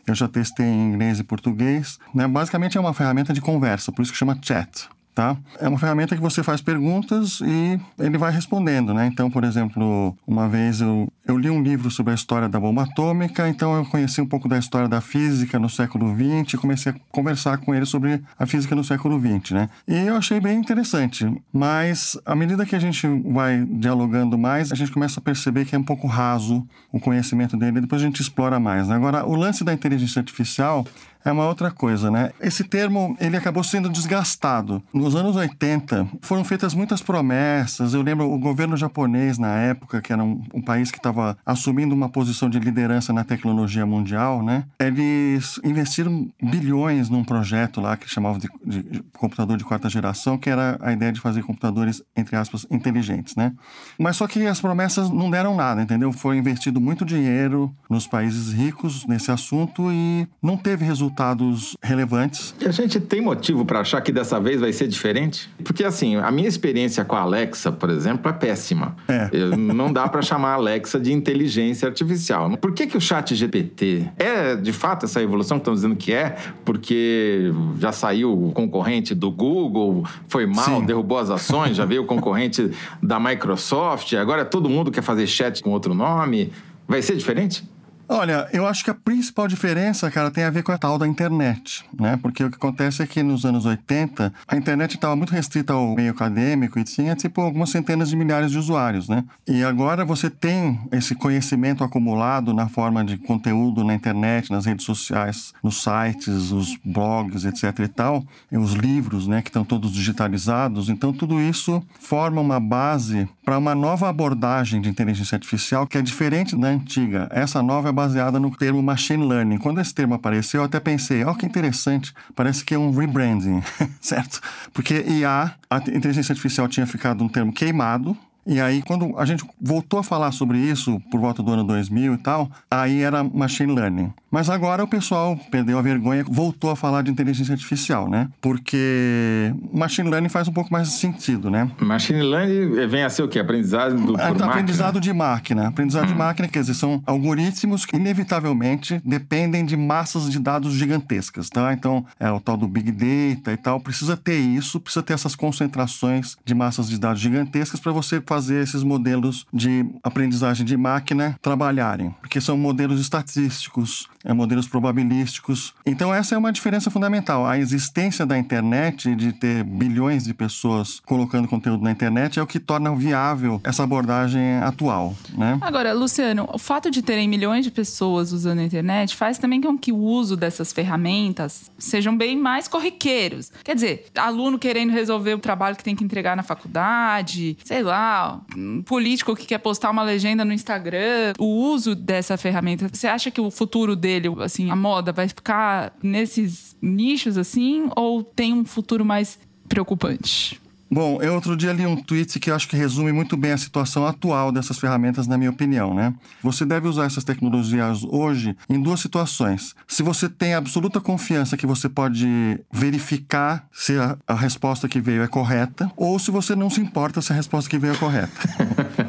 Eu já testei em inglês e português. Né? Basicamente é uma ferramenta de conversa, por isso que chama chat tá? É uma ferramenta que você faz perguntas e ele vai respondendo, né? Então, por exemplo, uma vez eu, eu li um livro sobre a história da bomba atômica, então eu conheci um pouco da história da física no século XX comecei a conversar com ele sobre a física no século XX, né? E eu achei bem interessante, mas à medida que a gente vai dialogando mais, a gente começa a perceber que é um pouco raso o conhecimento dele, depois a gente explora mais. Né? Agora, o lance da inteligência artificial é uma outra coisa, né? Esse termo, ele acabou sendo desgastado. Nos anos 80, foram feitas muitas promessas. Eu lembro o governo japonês, na época, que era um, um país que estava assumindo uma posição de liderança na tecnologia mundial, né? Eles investiram bilhões num projeto lá que chamavam de, de, de computador de quarta geração, que era a ideia de fazer computadores, entre aspas, inteligentes, né? Mas só que as promessas não deram nada, entendeu? Foi investido muito dinheiro nos países ricos nesse assunto e não teve resultado resultados relevantes. E a gente tem motivo para achar que dessa vez vai ser diferente? Porque, assim, a minha experiência com a Alexa, por exemplo, é péssima. É. não dá para chamar a Alexa de inteligência artificial. Por que, que o chat GPT é, de fato, essa evolução que estão dizendo que é? Porque já saiu o concorrente do Google, foi mal, Sim. derrubou as ações, já veio o concorrente da Microsoft, agora todo mundo quer fazer chat com outro nome. Vai ser diferente? Olha, eu acho que a principal diferença, cara, tem a ver com a tal da internet, né? Porque o que acontece é que nos anos 80, a internet estava muito restrita ao meio acadêmico e tinha, tipo, algumas centenas de milhares de usuários, né? E agora você tem esse conhecimento acumulado na forma de conteúdo na internet, nas redes sociais, nos sites, os blogs, etc e tal, e os livros, né, que estão todos digitalizados. Então, tudo isso forma uma base para uma nova abordagem de inteligência artificial que é diferente da antiga. Essa nova baseada no termo machine learning. Quando esse termo apareceu, eu até pensei, ó, oh, que interessante, parece que é um rebranding, certo? Porque IA, a inteligência artificial tinha ficado um termo queimado, e aí, quando a gente voltou a falar sobre isso, por volta do ano 2000 e tal, aí era machine learning. Mas agora o pessoal perdeu a vergonha, voltou a falar de inteligência artificial, né? Porque machine learning faz um pouco mais sentido, né? Machine learning vem a ser o quê? Aprendizado do, por Aprendizado máquina? de máquina. Aprendizado hum. de máquina, quer dizer, são algoritmos que inevitavelmente dependem de massas de dados gigantescas, tá? Então, é o tal do Big Data e tal. Precisa ter isso, precisa ter essas concentrações de massas de dados gigantescas para você fazer esses modelos de aprendizagem de máquina trabalharem. Porque são modelos estatísticos, modelos probabilísticos. Então, essa é uma diferença fundamental. A existência da internet, de ter bilhões de pessoas colocando conteúdo na internet, é o que torna viável essa abordagem atual. Né? Agora, Luciano, o fato de terem milhões de pessoas usando a internet faz também com que o uso dessas ferramentas sejam bem mais corriqueiros. Quer dizer, aluno querendo resolver o trabalho que tem que entregar na faculdade, sei lá, um político que quer postar uma legenda no Instagram, o uso dessa ferramenta. Você acha que o futuro dele dele, assim, a moda vai ficar nesses nichos assim ou tem um futuro mais preocupante? Bom, eu outro dia li um tweet que eu acho que resume muito bem a situação atual dessas ferramentas, na minha opinião, né? Você deve usar essas tecnologias hoje em duas situações. Se você tem absoluta confiança que você pode verificar se a, a resposta que veio é correta, ou se você não se importa se a resposta que veio é correta.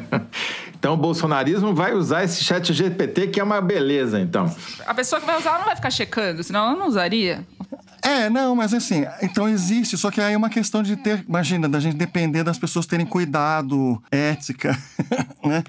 Então o bolsonarismo vai usar esse chat GPT, que é uma beleza, então. A pessoa que vai usar não vai ficar checando, senão ela não usaria. É, não, mas assim, então existe, só que aí é uma questão de ter, imagina, da gente depender das pessoas terem cuidado, ética, né?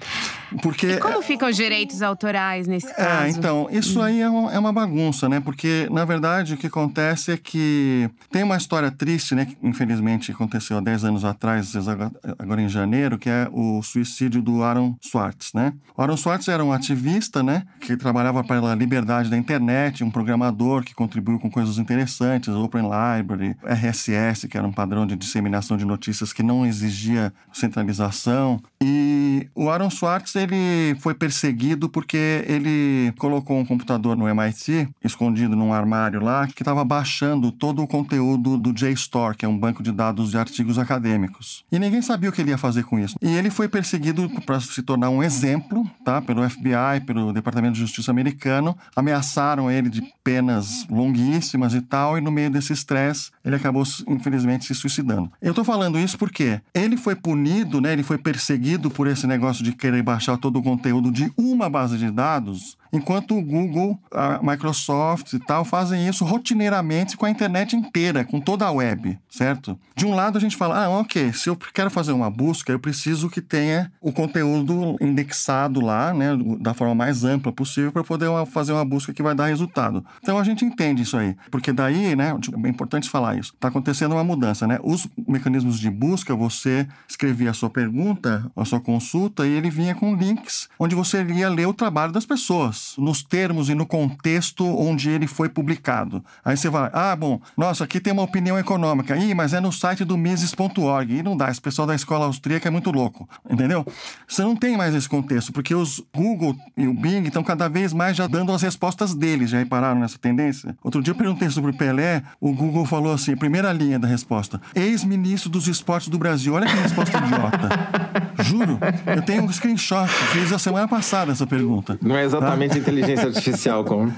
Porque E como ficam os direitos autorais nesse É, caso? então, isso aí é, um- é uma bagunça, né? Porque, na verdade, o que acontece é que tem uma história triste, né? Que infelizmente aconteceu há 10 anos atrás, agora- agora em janeiro, que é o suicídio do Aaron Swartz, né? O Aaron Swartz era um ativista, né? Que trabalhava pela liberdade da internet, um programador que contribuiu com coisas interessantes, Open Library, RSS, que era um padrão de disseminação de notícias que não exigia centralização. E o Aaron Swartz, ele foi perseguido porque ele colocou um computador no MIT, escondido num armário lá, que estava baixando todo o conteúdo do JSTOR, que é um banco de dados de artigos acadêmicos. E ninguém sabia o que ele ia fazer com isso. E ele foi perseguido para se tornar um exemplo, tá? Pelo FBI, pelo Departamento de Justiça americano. Ameaçaram ele de penas longuíssimas e tal, e no meio desse estresse, ele acabou, infelizmente, se suicidando. Eu tô falando isso porque ele foi punido, né? Ele foi perseguido por esse negócio de querer baixar todo o conteúdo de uma base de dados, enquanto o Google, a Microsoft e tal fazem isso rotineiramente com a internet inteira, com toda a web, certo? De um lado a gente fala, ah, ok, se eu quero fazer uma busca, eu preciso que tenha o conteúdo indexado lá, né, da forma mais ampla possível para poder fazer uma busca que vai dar resultado. Então a gente entende isso aí, porque daí, né, é importante falar isso. Está acontecendo uma mudança, né? Os mecanismos de busca, você escrevia a sua pergunta, a sua consulta e ele vinha com links onde você ia ler o trabalho das pessoas, nos termos e no contexto onde ele foi publicado. Aí você vai, ah, bom, nossa, aqui tem uma opinião econômica. Ih, mas é no site do Mises.org. E não dá, esse pessoal da escola austríaca é muito louco, entendeu? Você não tem mais esse contexto, porque os Google e o Bing estão cada vez mais já dando as respostas deles. Já repararam nessa tendência? Outro dia eu perguntei sobre o Pelé, o Google falou assim, primeira linha da resposta, ex-ministro dos esportes do Brasil. Olha que resposta idiota. Juro, eu tenho um screenshot, fiz a semana passada essa pergunta. Não é exatamente inteligência artificial como.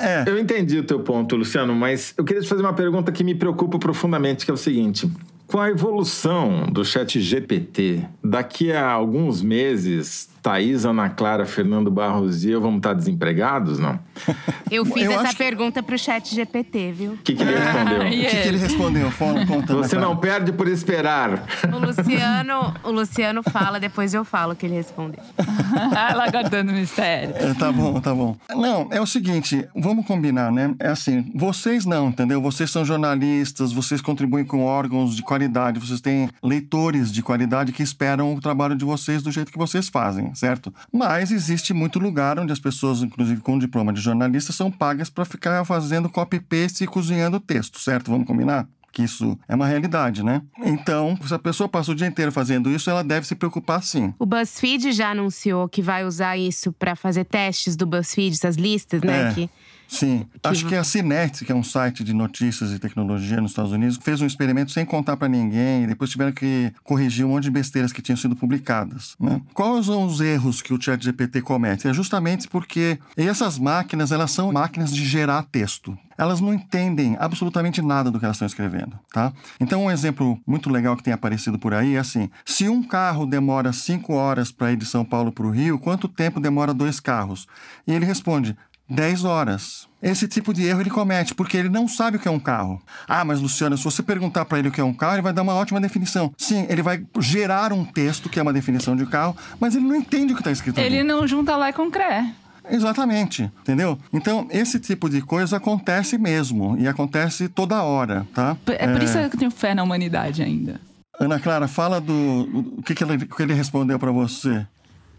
É. Eu entendi o teu ponto, Luciano, mas eu queria te fazer uma pergunta que me preocupa profundamente, que é o seguinte. Com a evolução do chat GPT, daqui a alguns meses, Thaís, Ana Clara, Fernando Barros e eu vamos estar desempregados, não? Eu fiz Eu essa acho que- pergunta pro chat GPT, viu? O que, que ele respondeu? O que, que ele respondeu? Fala, conta, Você não perde por esperar. O Luciano, o Luciano fala, depois eu falo o que ele respondeu. Ela guardando o mistério. É, tá bom, tá bom. Não, é o seguinte, vamos combinar, né? É assim, vocês não, entendeu? Vocês são jornalistas, vocês contribuem com órgãos de qualidade, vocês têm leitores de qualidade que esperam o trabalho de vocês do jeito que vocês fazem, certo? Mas existe muito lugar onde as pessoas, inclusive com diploma de jornalista, são pagas para ficar fazendo copy-paste e cozinhando texto, certo? Vamos combinar? que isso é uma realidade, né? Então, se a pessoa passa o dia inteiro fazendo isso, ela deve se preocupar sim. O BuzzFeed já anunciou que vai usar isso para fazer testes do BuzzFeed, essas listas, né? É. Que Sim, acho que a Cinet, que é um site de notícias e tecnologia nos Estados Unidos, fez um experimento sem contar para ninguém e depois tiveram que corrigir um monte de besteiras que tinham sido publicadas. Né? Quais são os erros que o ChatGPT comete? É justamente porque essas máquinas, elas são máquinas de gerar texto. Elas não entendem absolutamente nada do que elas estão escrevendo, tá? Então, um exemplo muito legal que tem aparecido por aí é assim: se um carro demora cinco horas para ir de São Paulo para o Rio, quanto tempo demora dois carros? E ele responde: 10 horas. Esse tipo de erro ele comete porque ele não sabe o que é um carro. Ah, mas Luciano, se você perguntar para ele o que é um carro, ele vai dar uma ótima definição. Sim, ele vai gerar um texto que é uma definição de carro, mas ele não entende o que está escrito ali. Ele não junta lá com cré. Exatamente, entendeu? Então, esse tipo de coisa acontece mesmo e acontece toda hora, tá? É por isso que eu tenho fé na humanidade ainda. Ana Clara, fala do o que, que, ele, o que ele respondeu para você.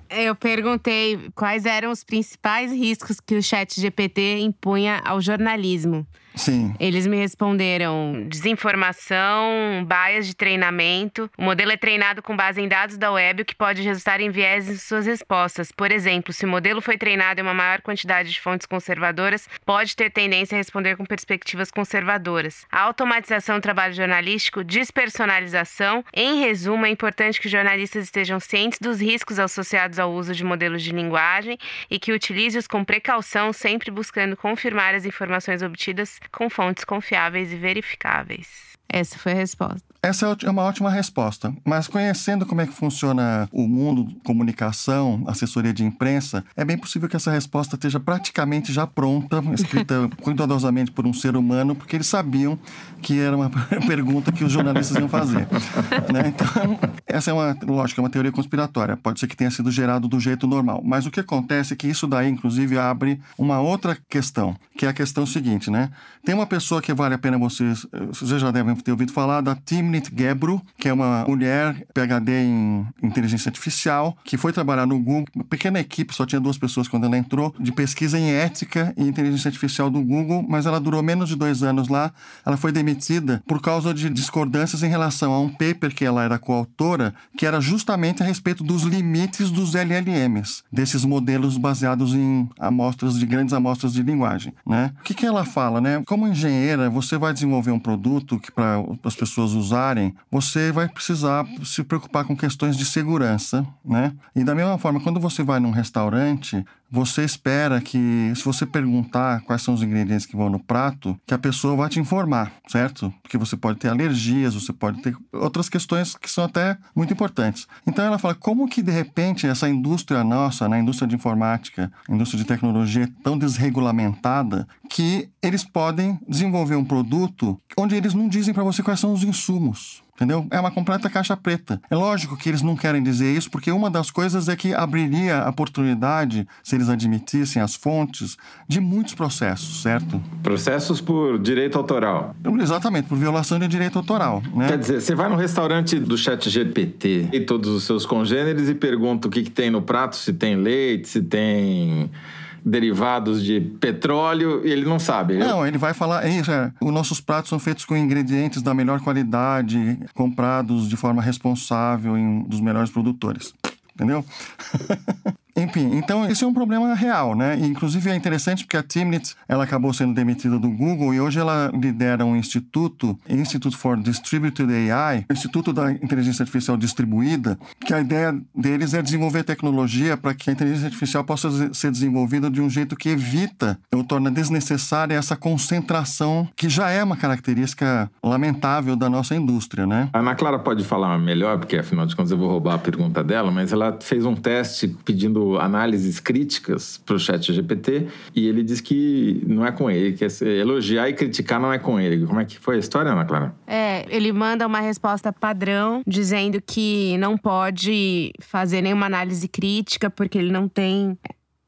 Eu perguntei quais eram os principais riscos que o chat GPT impunha ao jornalismo. Sim. Eles me responderam desinformação, bias de treinamento. O modelo é treinado com base em dados da web, o que pode resultar em viés em suas respostas. Por exemplo, se o modelo foi treinado em uma maior quantidade de fontes conservadoras, pode ter tendência a responder com perspectivas conservadoras. A automatização do trabalho jornalístico, despersonalização. Em resumo, é importante que os jornalistas estejam cientes dos riscos associados ao uso de modelos de linguagem e que utilize-os com precaução, sempre buscando confirmar as informações obtidas com fontes confiáveis e verificáveis. Essa foi a resposta. Essa é uma ótima resposta, mas conhecendo como é que funciona o mundo comunicação, assessoria de imprensa, é bem possível que essa resposta esteja praticamente já pronta, escrita cuidadosamente por um ser humano, porque eles sabiam que era uma pergunta que os jornalistas iam fazer. né? Então, essa é uma, lógico, é uma teoria conspiratória. Pode ser que tenha sido gerado do jeito normal, mas o que acontece é que isso daí, inclusive, abre uma outra questão, que é a questão seguinte, né? Tem uma pessoa que vale a pena vocês, vocês já devem ter ouvido falar da Timnit Gebru, que é uma mulher PhD em inteligência artificial, que foi trabalhar no Google, uma pequena equipe, só tinha duas pessoas quando ela entrou, de pesquisa em ética e inteligência artificial do Google, mas ela durou menos de dois anos lá. Ela foi demitida por causa de discordâncias em relação a um paper que ela era coautora, que era justamente a respeito dos limites dos LLMs, desses modelos baseados em amostras de grandes amostras de linguagem, né? O que, que ela fala, né? Como engenheira, você vai desenvolver um produto que para as pessoas usarem, você vai precisar se preocupar com questões de segurança, né? E da mesma forma, quando você vai num restaurante, você espera que, se você perguntar quais são os ingredientes que vão no prato, que a pessoa vai te informar, certo? Porque você pode ter alergias, você pode ter outras questões que são até muito importantes. Então ela fala como que de repente essa indústria nossa, na né, indústria de informática, indústria de tecnologia é tão desregulamentada que eles podem desenvolver um produto onde eles não dizem para você quais são os insumos. Entendeu? É uma completa caixa preta. É lógico que eles não querem dizer isso, porque uma das coisas é que abriria a oportunidade, se eles admitissem as fontes, de muitos processos, certo? Processos por direito autoral. Exatamente, por violação de direito autoral. Né? Quer dizer, você vai no restaurante do chat GPT e todos os seus congêneres e pergunta o que, que tem no prato, se tem leite, se tem derivados de petróleo e ele não sabe. Não, ele vai falar, isso, os nossos pratos são feitos com ingredientes da melhor qualidade, comprados de forma responsável em dos melhores produtores. Entendeu? Enfim, então esse é um problema real, né? E, inclusive é interessante porque a Timnit, ela acabou sendo demitida do Google e hoje ela lidera um instituto, Institute for Distributed AI, Instituto da Inteligência Artificial Distribuída, que a ideia deles é desenvolver tecnologia para que a inteligência artificial possa ser desenvolvida de um jeito que evita ou torna desnecessária essa concentração que já é uma característica lamentável da nossa indústria, né? A Ana Clara pode falar melhor, porque afinal de contas eu vou roubar a pergunta dela, mas ela fez um teste pedindo análises críticas para o chat GPT e ele diz que não é com ele, que elogiar e criticar não é com ele. Como é que foi a história, Ana Clara? É, ele manda uma resposta padrão dizendo que não pode fazer nenhuma análise crítica porque ele não tem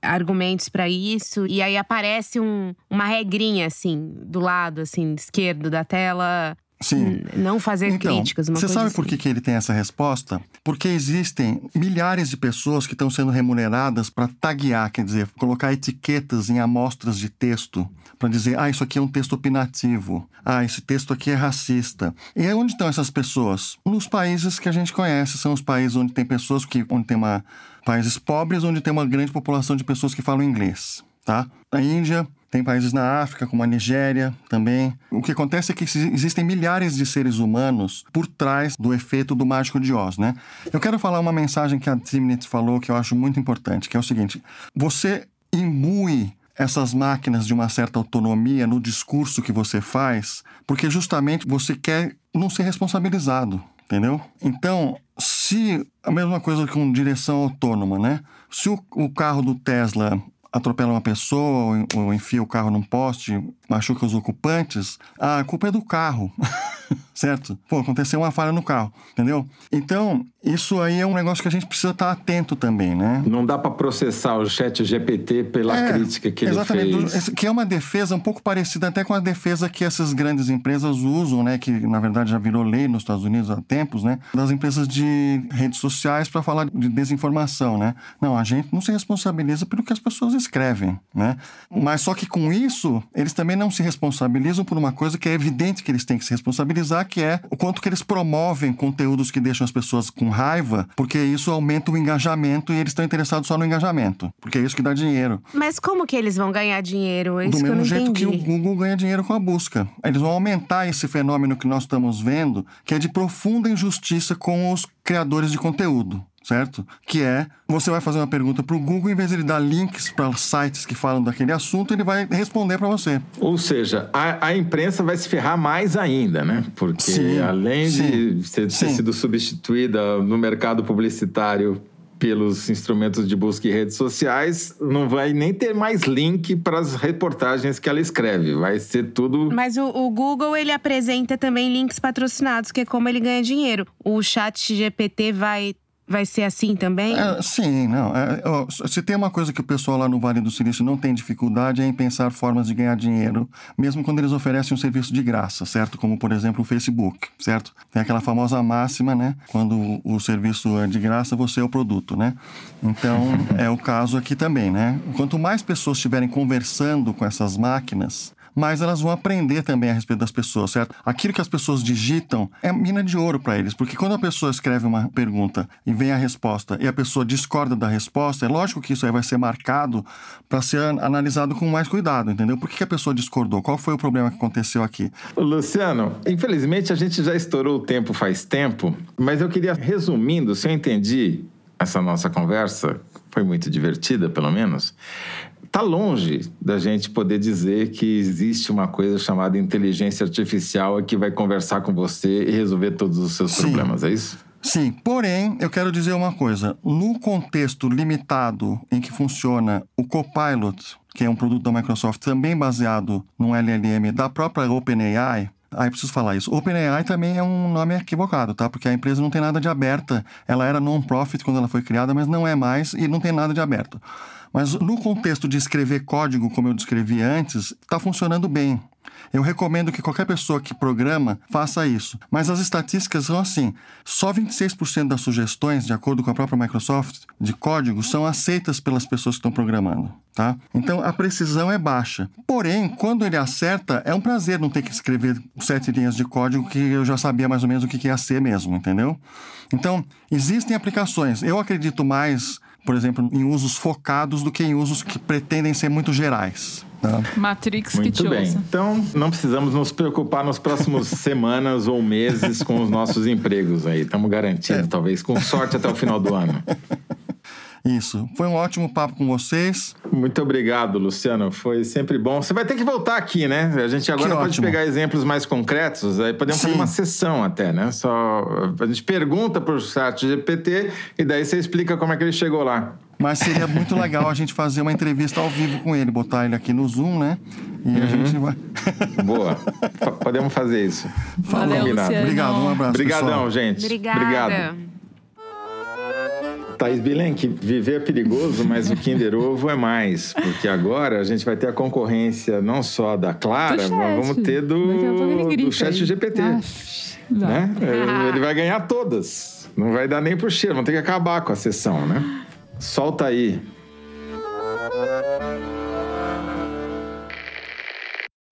argumentos para isso. E aí aparece um, uma regrinha, assim, do lado, assim, esquerdo da tela. Sim. Não fazer então, críticas. Você sabe assim. por que, que ele tem essa resposta? Porque existem milhares de pessoas que estão sendo remuneradas para taguear, quer dizer, colocar etiquetas em amostras de texto para dizer, ah, isso aqui é um texto opinativo, ah, esse texto aqui é racista. E onde estão essas pessoas? Nos países que a gente conhece, são os países onde tem pessoas que, onde tem uma países pobres, onde tem uma grande população de pessoas que falam inglês, tá? Na Índia, tem países na África, como a Nigéria também. O que acontece é que existem milhares de seres humanos por trás do efeito do mágico de Oz, né? Eu quero falar uma mensagem que a Timnit falou que eu acho muito importante, que é o seguinte: você imbui essas máquinas de uma certa autonomia no discurso que você faz, porque justamente você quer não ser responsabilizado, entendeu? Então, se a mesma coisa com direção autônoma, né? Se o, o carro do Tesla atropela uma pessoa ou enfia o carro num poste, machuca os ocupantes, a culpa é do carro. certo? Pô, aconteceu uma falha no carro, entendeu? Então, isso aí é um negócio que a gente precisa estar atento também, né? Não dá para processar o chat GPT pela é, crítica que ele exatamente, fez. Que é uma defesa um pouco parecida até com a defesa que essas grandes empresas usam, né? Que na verdade já virou lei nos Estados Unidos há tempos, né? Das empresas de redes sociais para falar de desinformação, né? Não, a gente não se responsabiliza pelo que as pessoas escrevem, né? Mas só que com isso, eles também não se responsabilizam por uma coisa que é evidente que eles têm que se responsabilizar, que é o quanto que eles promovem conteúdos que deixam as pessoas com raiva, porque isso aumenta o engajamento e eles estão interessados só no engajamento, porque é isso que dá dinheiro. Mas como que eles vão ganhar dinheiro? É Do mesmo jeito entendi. que o Google ganha dinheiro com a busca. Eles vão aumentar esse fenômeno que nós estamos vendo, que é de profunda injustiça com os criadores de conteúdo certo? Que é, você vai fazer uma pergunta para o Google, em vez de ele dar links para sites que falam daquele assunto, ele vai responder para você. Ou seja, a, a, imprensa vai se ferrar mais ainda, né? Porque sim, além sim, de ter sim. sido substituída no mercado publicitário pelos instrumentos de busca e redes sociais, não vai nem ter mais link para as reportagens que ela escreve. Vai ser tudo. Mas o, o, Google ele apresenta também links patrocinados, que é como ele ganha dinheiro. O Chat GPT vai Vai ser assim também? É, sim, não. É, se tem uma coisa que o pessoal lá no Vale do Silício não tem dificuldade é em pensar formas de ganhar dinheiro, mesmo quando eles oferecem um serviço de graça, certo? Como, por exemplo, o Facebook, certo? Tem aquela famosa máxima, né? Quando o serviço é de graça, você é o produto, né? Então, é o caso aqui também, né? Quanto mais pessoas estiverem conversando com essas máquinas, mas elas vão aprender também a respeito das pessoas, certo? Aquilo que as pessoas digitam é mina de ouro para eles, porque quando a pessoa escreve uma pergunta e vem a resposta e a pessoa discorda da resposta, é lógico que isso aí vai ser marcado para ser analisado com mais cuidado, entendeu? Por que a pessoa discordou? Qual foi o problema que aconteceu aqui? Luciano, infelizmente a gente já estourou o tempo faz tempo, mas eu queria, resumindo, se eu entendi essa nossa conversa, foi muito divertida, pelo menos está longe da gente poder dizer que existe uma coisa chamada inteligência artificial que vai conversar com você e resolver todos os seus Sim. problemas, é isso? Sim, porém, eu quero dizer uma coisa. No contexto limitado em que funciona o Copilot, que é um produto da Microsoft também baseado no LLM da própria OpenAI, Aí preciso falar isso. OpenAI também é um nome equivocado, tá? Porque a empresa não tem nada de aberta. Ela era non-profit quando ela foi criada, mas não é mais e não tem nada de aberto. Mas no contexto de escrever código, como eu descrevi antes, está funcionando bem. Eu recomendo que qualquer pessoa que programa faça isso. Mas as estatísticas são assim: só 26% das sugestões, de acordo com a própria Microsoft, de código são aceitas pelas pessoas que estão programando. Tá? Então a precisão é baixa. Porém, quando ele acerta, é um prazer não ter que escrever sete linhas de código que eu já sabia mais ou menos o que ia ser mesmo, entendeu? Então, existem aplicações. Eu acredito mais por exemplo, em usos focados do que em usos que pretendem ser muito gerais. Tá? Matrix Muito que te bem. Ouça. Então, não precisamos nos preocupar nos próximos semanas ou meses com os nossos empregos aí. Estamos garantidos, é. talvez, com sorte até o final do ano. Isso. Foi um ótimo papo com vocês. Muito obrigado, Luciano. Foi sempre bom. Você vai ter que voltar aqui, né? A gente agora que pode ótimo. pegar exemplos mais concretos. Aí podemos Sim. fazer uma sessão até, né? Só a gente pergunta para o chat GPT e daí você explica como é que ele chegou lá. Mas seria muito legal a gente fazer uma entrevista ao vivo com ele, botar ele aqui no Zoom, né? E uhum. a gente vai. Boa. Podemos fazer isso. Valeu, Luciano. Obrigado, um abraço. Obrigadão, pessoal. gente. Obrigada. Obrigado. Thaís Bilenque, viver é perigoso, mas o Kinder Ovo é mais. Porque agora a gente vai ter a concorrência não só da Clara, mas vamos ter do, do Chat GPT. Ah, né? É, ele vai ganhar todas. Não vai dar nem pro cheiro, vamos ter que acabar com a sessão, né? Solta aí.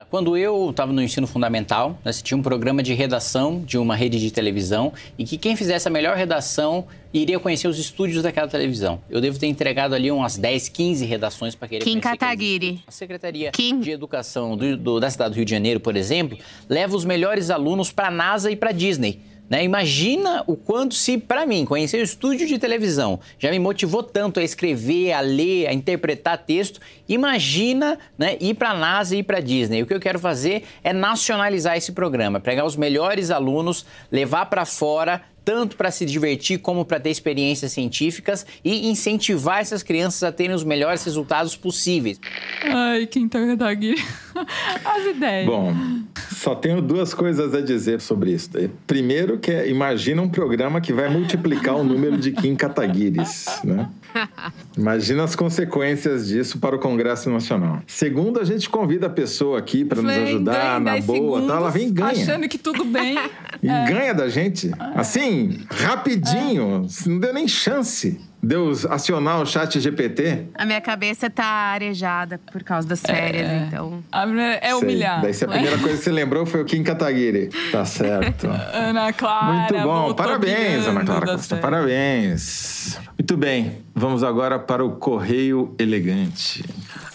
Quando eu estava no ensino fundamental, nós tinha um programa de redação de uma rede de televisão e que quem fizesse a melhor redação iria conhecer os estúdios daquela televisão. Eu devo ter entregado ali umas 10, 15 redações para querer Kim Kataguiri. A Secretaria Kim. de Educação do, do, da cidade do Rio de Janeiro, por exemplo, leva os melhores alunos para a NASA e para a Disney. Né? Imagina o quanto se, para mim, conhecer o estúdio de televisão já me motivou tanto a escrever, a ler, a interpretar texto. Imagina né, ir para a NASA e ir para a Disney. O que eu quero fazer é nacionalizar esse programa, pegar os melhores alunos, levar para fora tanto para se divertir como para ter experiências científicas e incentivar essas crianças a terem os melhores resultados possíveis. Ai, Quinta Kataguiri. As ideias. Bom, só tenho duas coisas a dizer sobre isso. Primeiro, que é, imagina um programa que vai multiplicar o número de Kim Kataguiris, né? Imagina as consequências disso para o Congresso Nacional. Segundo, a gente convida a pessoa aqui para nos ajudar na boa, tá? ela vem e ganha. Achando que tudo bem. E é. ganha da gente. Assim, rapidinho. É. Não deu nem chance. Deus acionar o chat GPT? A minha cabeça tá arejada por causa das férias, é, então. É humilhar. Daí a primeira coisa que você lembrou foi o Kim Kataguiri. Tá certo. Ana Clara. Muito bom. Parabéns, Ana Clara Costa. Parabéns. Muito bem. Vamos agora para o Correio Elegante.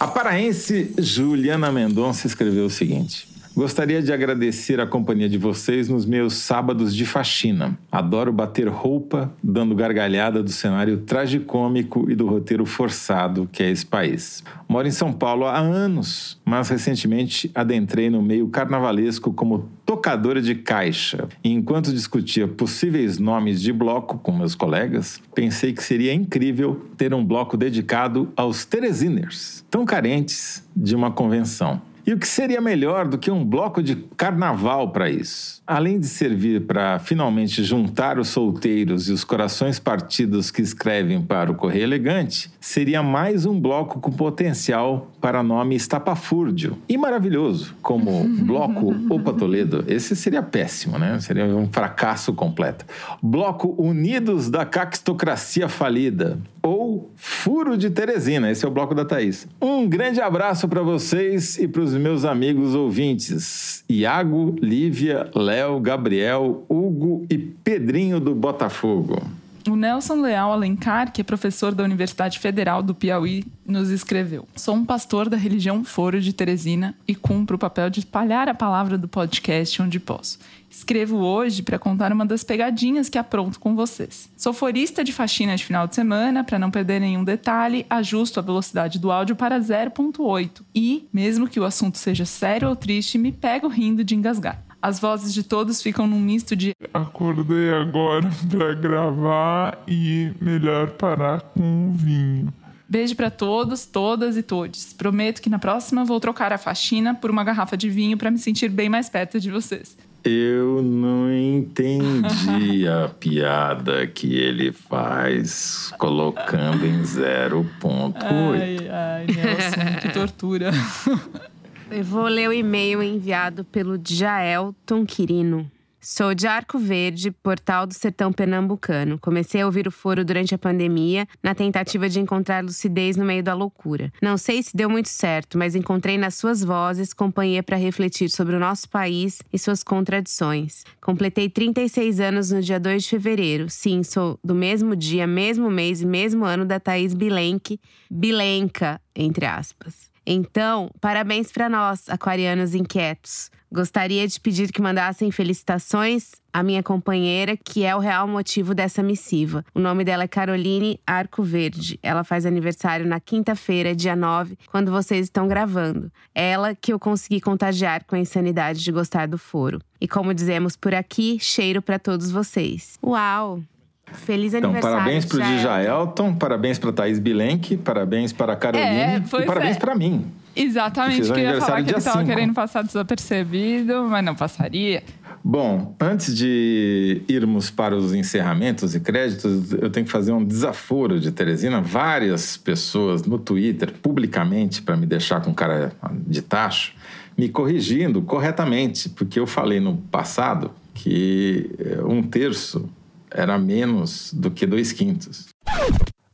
A paraense Juliana Mendonça escreveu o seguinte. Gostaria de agradecer a companhia de vocês nos meus sábados de faxina. Adoro bater roupa, dando gargalhada do cenário tragicômico e do roteiro forçado que é esse país. Moro em São Paulo há anos, mas recentemente adentrei no meio carnavalesco como tocadora de caixa. E enquanto discutia possíveis nomes de bloco com meus colegas, pensei que seria incrível ter um bloco dedicado aos Teresiners, tão carentes de uma convenção. E o que seria melhor do que um bloco de carnaval para isso? Além de servir para finalmente juntar os solteiros e os corações partidos que escrevem para o Correio Elegante, seria mais um bloco com potencial para nome estapafúrdio. E maravilhoso, como Bloco Opa Toledo. Esse seria péssimo, né? Seria um fracasso completo. Bloco Unidos da Caquistocracia Falida. Ou Furo de Teresina. Esse é o bloco da Thaís. Um grande abraço para vocês e para os meus amigos ouvintes. Iago, Lívia, Léo, Gabriel, Hugo e Pedrinho do Botafogo. O Nelson Leal Alencar, que é professor da Universidade Federal do Piauí, nos escreveu: Sou um pastor da religião Foro de Teresina e cumpro o papel de espalhar a palavra do podcast onde posso. Escrevo hoje para contar uma das pegadinhas que apronto com vocês. Sou forista de faxina de final de semana, para não perder nenhum detalhe, ajusto a velocidade do áudio para 0.8 e, mesmo que o assunto seja sério ou triste, me pego rindo de engasgar. As vozes de todos ficam num misto de Acordei agora para gravar e melhor parar com um vinho. Beijo para todos, todas e todes. Prometo que na próxima vou trocar a faxina por uma garrafa de vinho para me sentir bem mais perto de vocês. Eu não entendi a piada que ele faz colocando em 0.8. Ai, ai, Nelson, que tortura. Eu vou ler o e-mail enviado pelo Jaelton Quirino. Sou de Arco Verde, portal do sertão pernambucano. Comecei a ouvir o foro durante a pandemia, na tentativa de encontrar lucidez no meio da loucura. Não sei se deu muito certo, mas encontrei nas suas vozes companhia para refletir sobre o nosso país e suas contradições. Completei 36 anos no dia 2 de fevereiro. Sim, sou do mesmo dia, mesmo mês e mesmo ano da Thaís Bilenque, Bilenca, entre aspas. Então, parabéns para nós, aquarianos inquietos. Gostaria de pedir que mandassem felicitações à minha companheira, que é o real motivo dessa missiva. O nome dela é Caroline Arco Verde. Ela faz aniversário na quinta-feira, dia 9, quando vocês estão gravando. Ela que eu consegui contagiar com a insanidade de gostar do foro. E como dizemos por aqui, cheiro para todos vocês. Uau! Feliz Então, aniversário. parabéns para o Jaelton. Djaelton, parabéns para Thaís Bilenque, parabéns para a Caroline É, e parabéns é. para mim. Exatamente, Fiz que eu ia falar aniversário que ele estava querendo passar desapercebido, mas não passaria. Bom, antes de irmos para os encerramentos e créditos, eu tenho que fazer um desaforo de Teresina. Várias pessoas no Twitter, publicamente, para me deixar com cara de tacho, me corrigindo corretamente, porque eu falei no passado que eh, um terço era menos do que dois quintos.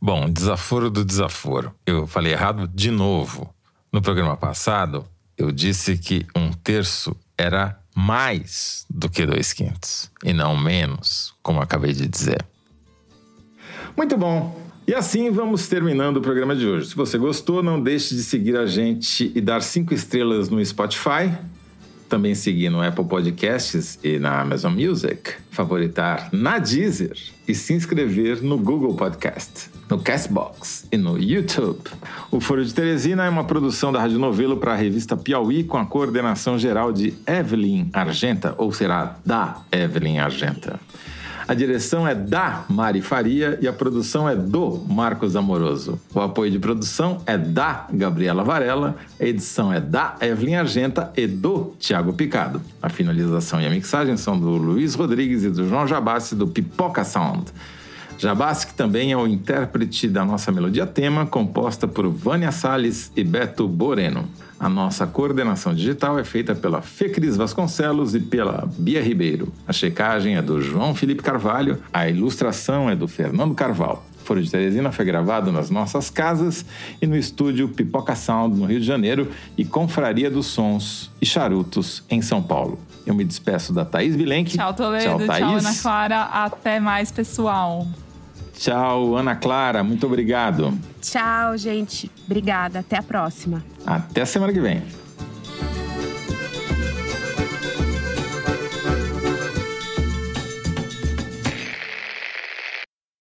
Bom, desaforo do desaforo. Eu falei errado de novo. No programa passado, eu disse que um terço era mais do que dois quintos e não menos, como acabei de dizer. Muito bom. E assim vamos terminando o programa de hoje. Se você gostou, não deixe de seguir a gente e dar cinco estrelas no Spotify. Também seguir no Apple Podcasts e na Amazon Music. Favoritar na Deezer e se inscrever no Google Podcast, no Castbox e no YouTube. O Foro de Teresina é uma produção da Rádio Novelo para a revista Piauí com a coordenação geral de Evelyn Argenta, ou será da Evelyn Argenta. A direção é da Mari Faria e a produção é do Marcos Amoroso. O apoio de produção é da Gabriela Varela, a edição é da Evelyn Argenta e do Tiago Picado. A finalização e a mixagem são do Luiz Rodrigues e do João Jabassi do Pipoca Sound. Jabassi, que também é o intérprete da nossa melodia tema, composta por Vânia Salles e Beto Boreno. A nossa coordenação digital é feita pela Fecris Vasconcelos e pela Bia Ribeiro. A checagem é do João Felipe Carvalho, a ilustração é do Fernando Carvalho. Foro de Teresina foi gravado nas nossas casas e no estúdio Pipoca Sound, no Rio de Janeiro, e Confraria dos Sons e Charutos, em São Paulo. Eu me despeço da Thaís Bilenque. Tchau, Toledo. Tchau, Tchau, Thaís. Ana Clara. Até mais, pessoal. Tchau, Ana Clara. Muito obrigado. Tchau, gente. Obrigada. Até a próxima. Até semana que vem.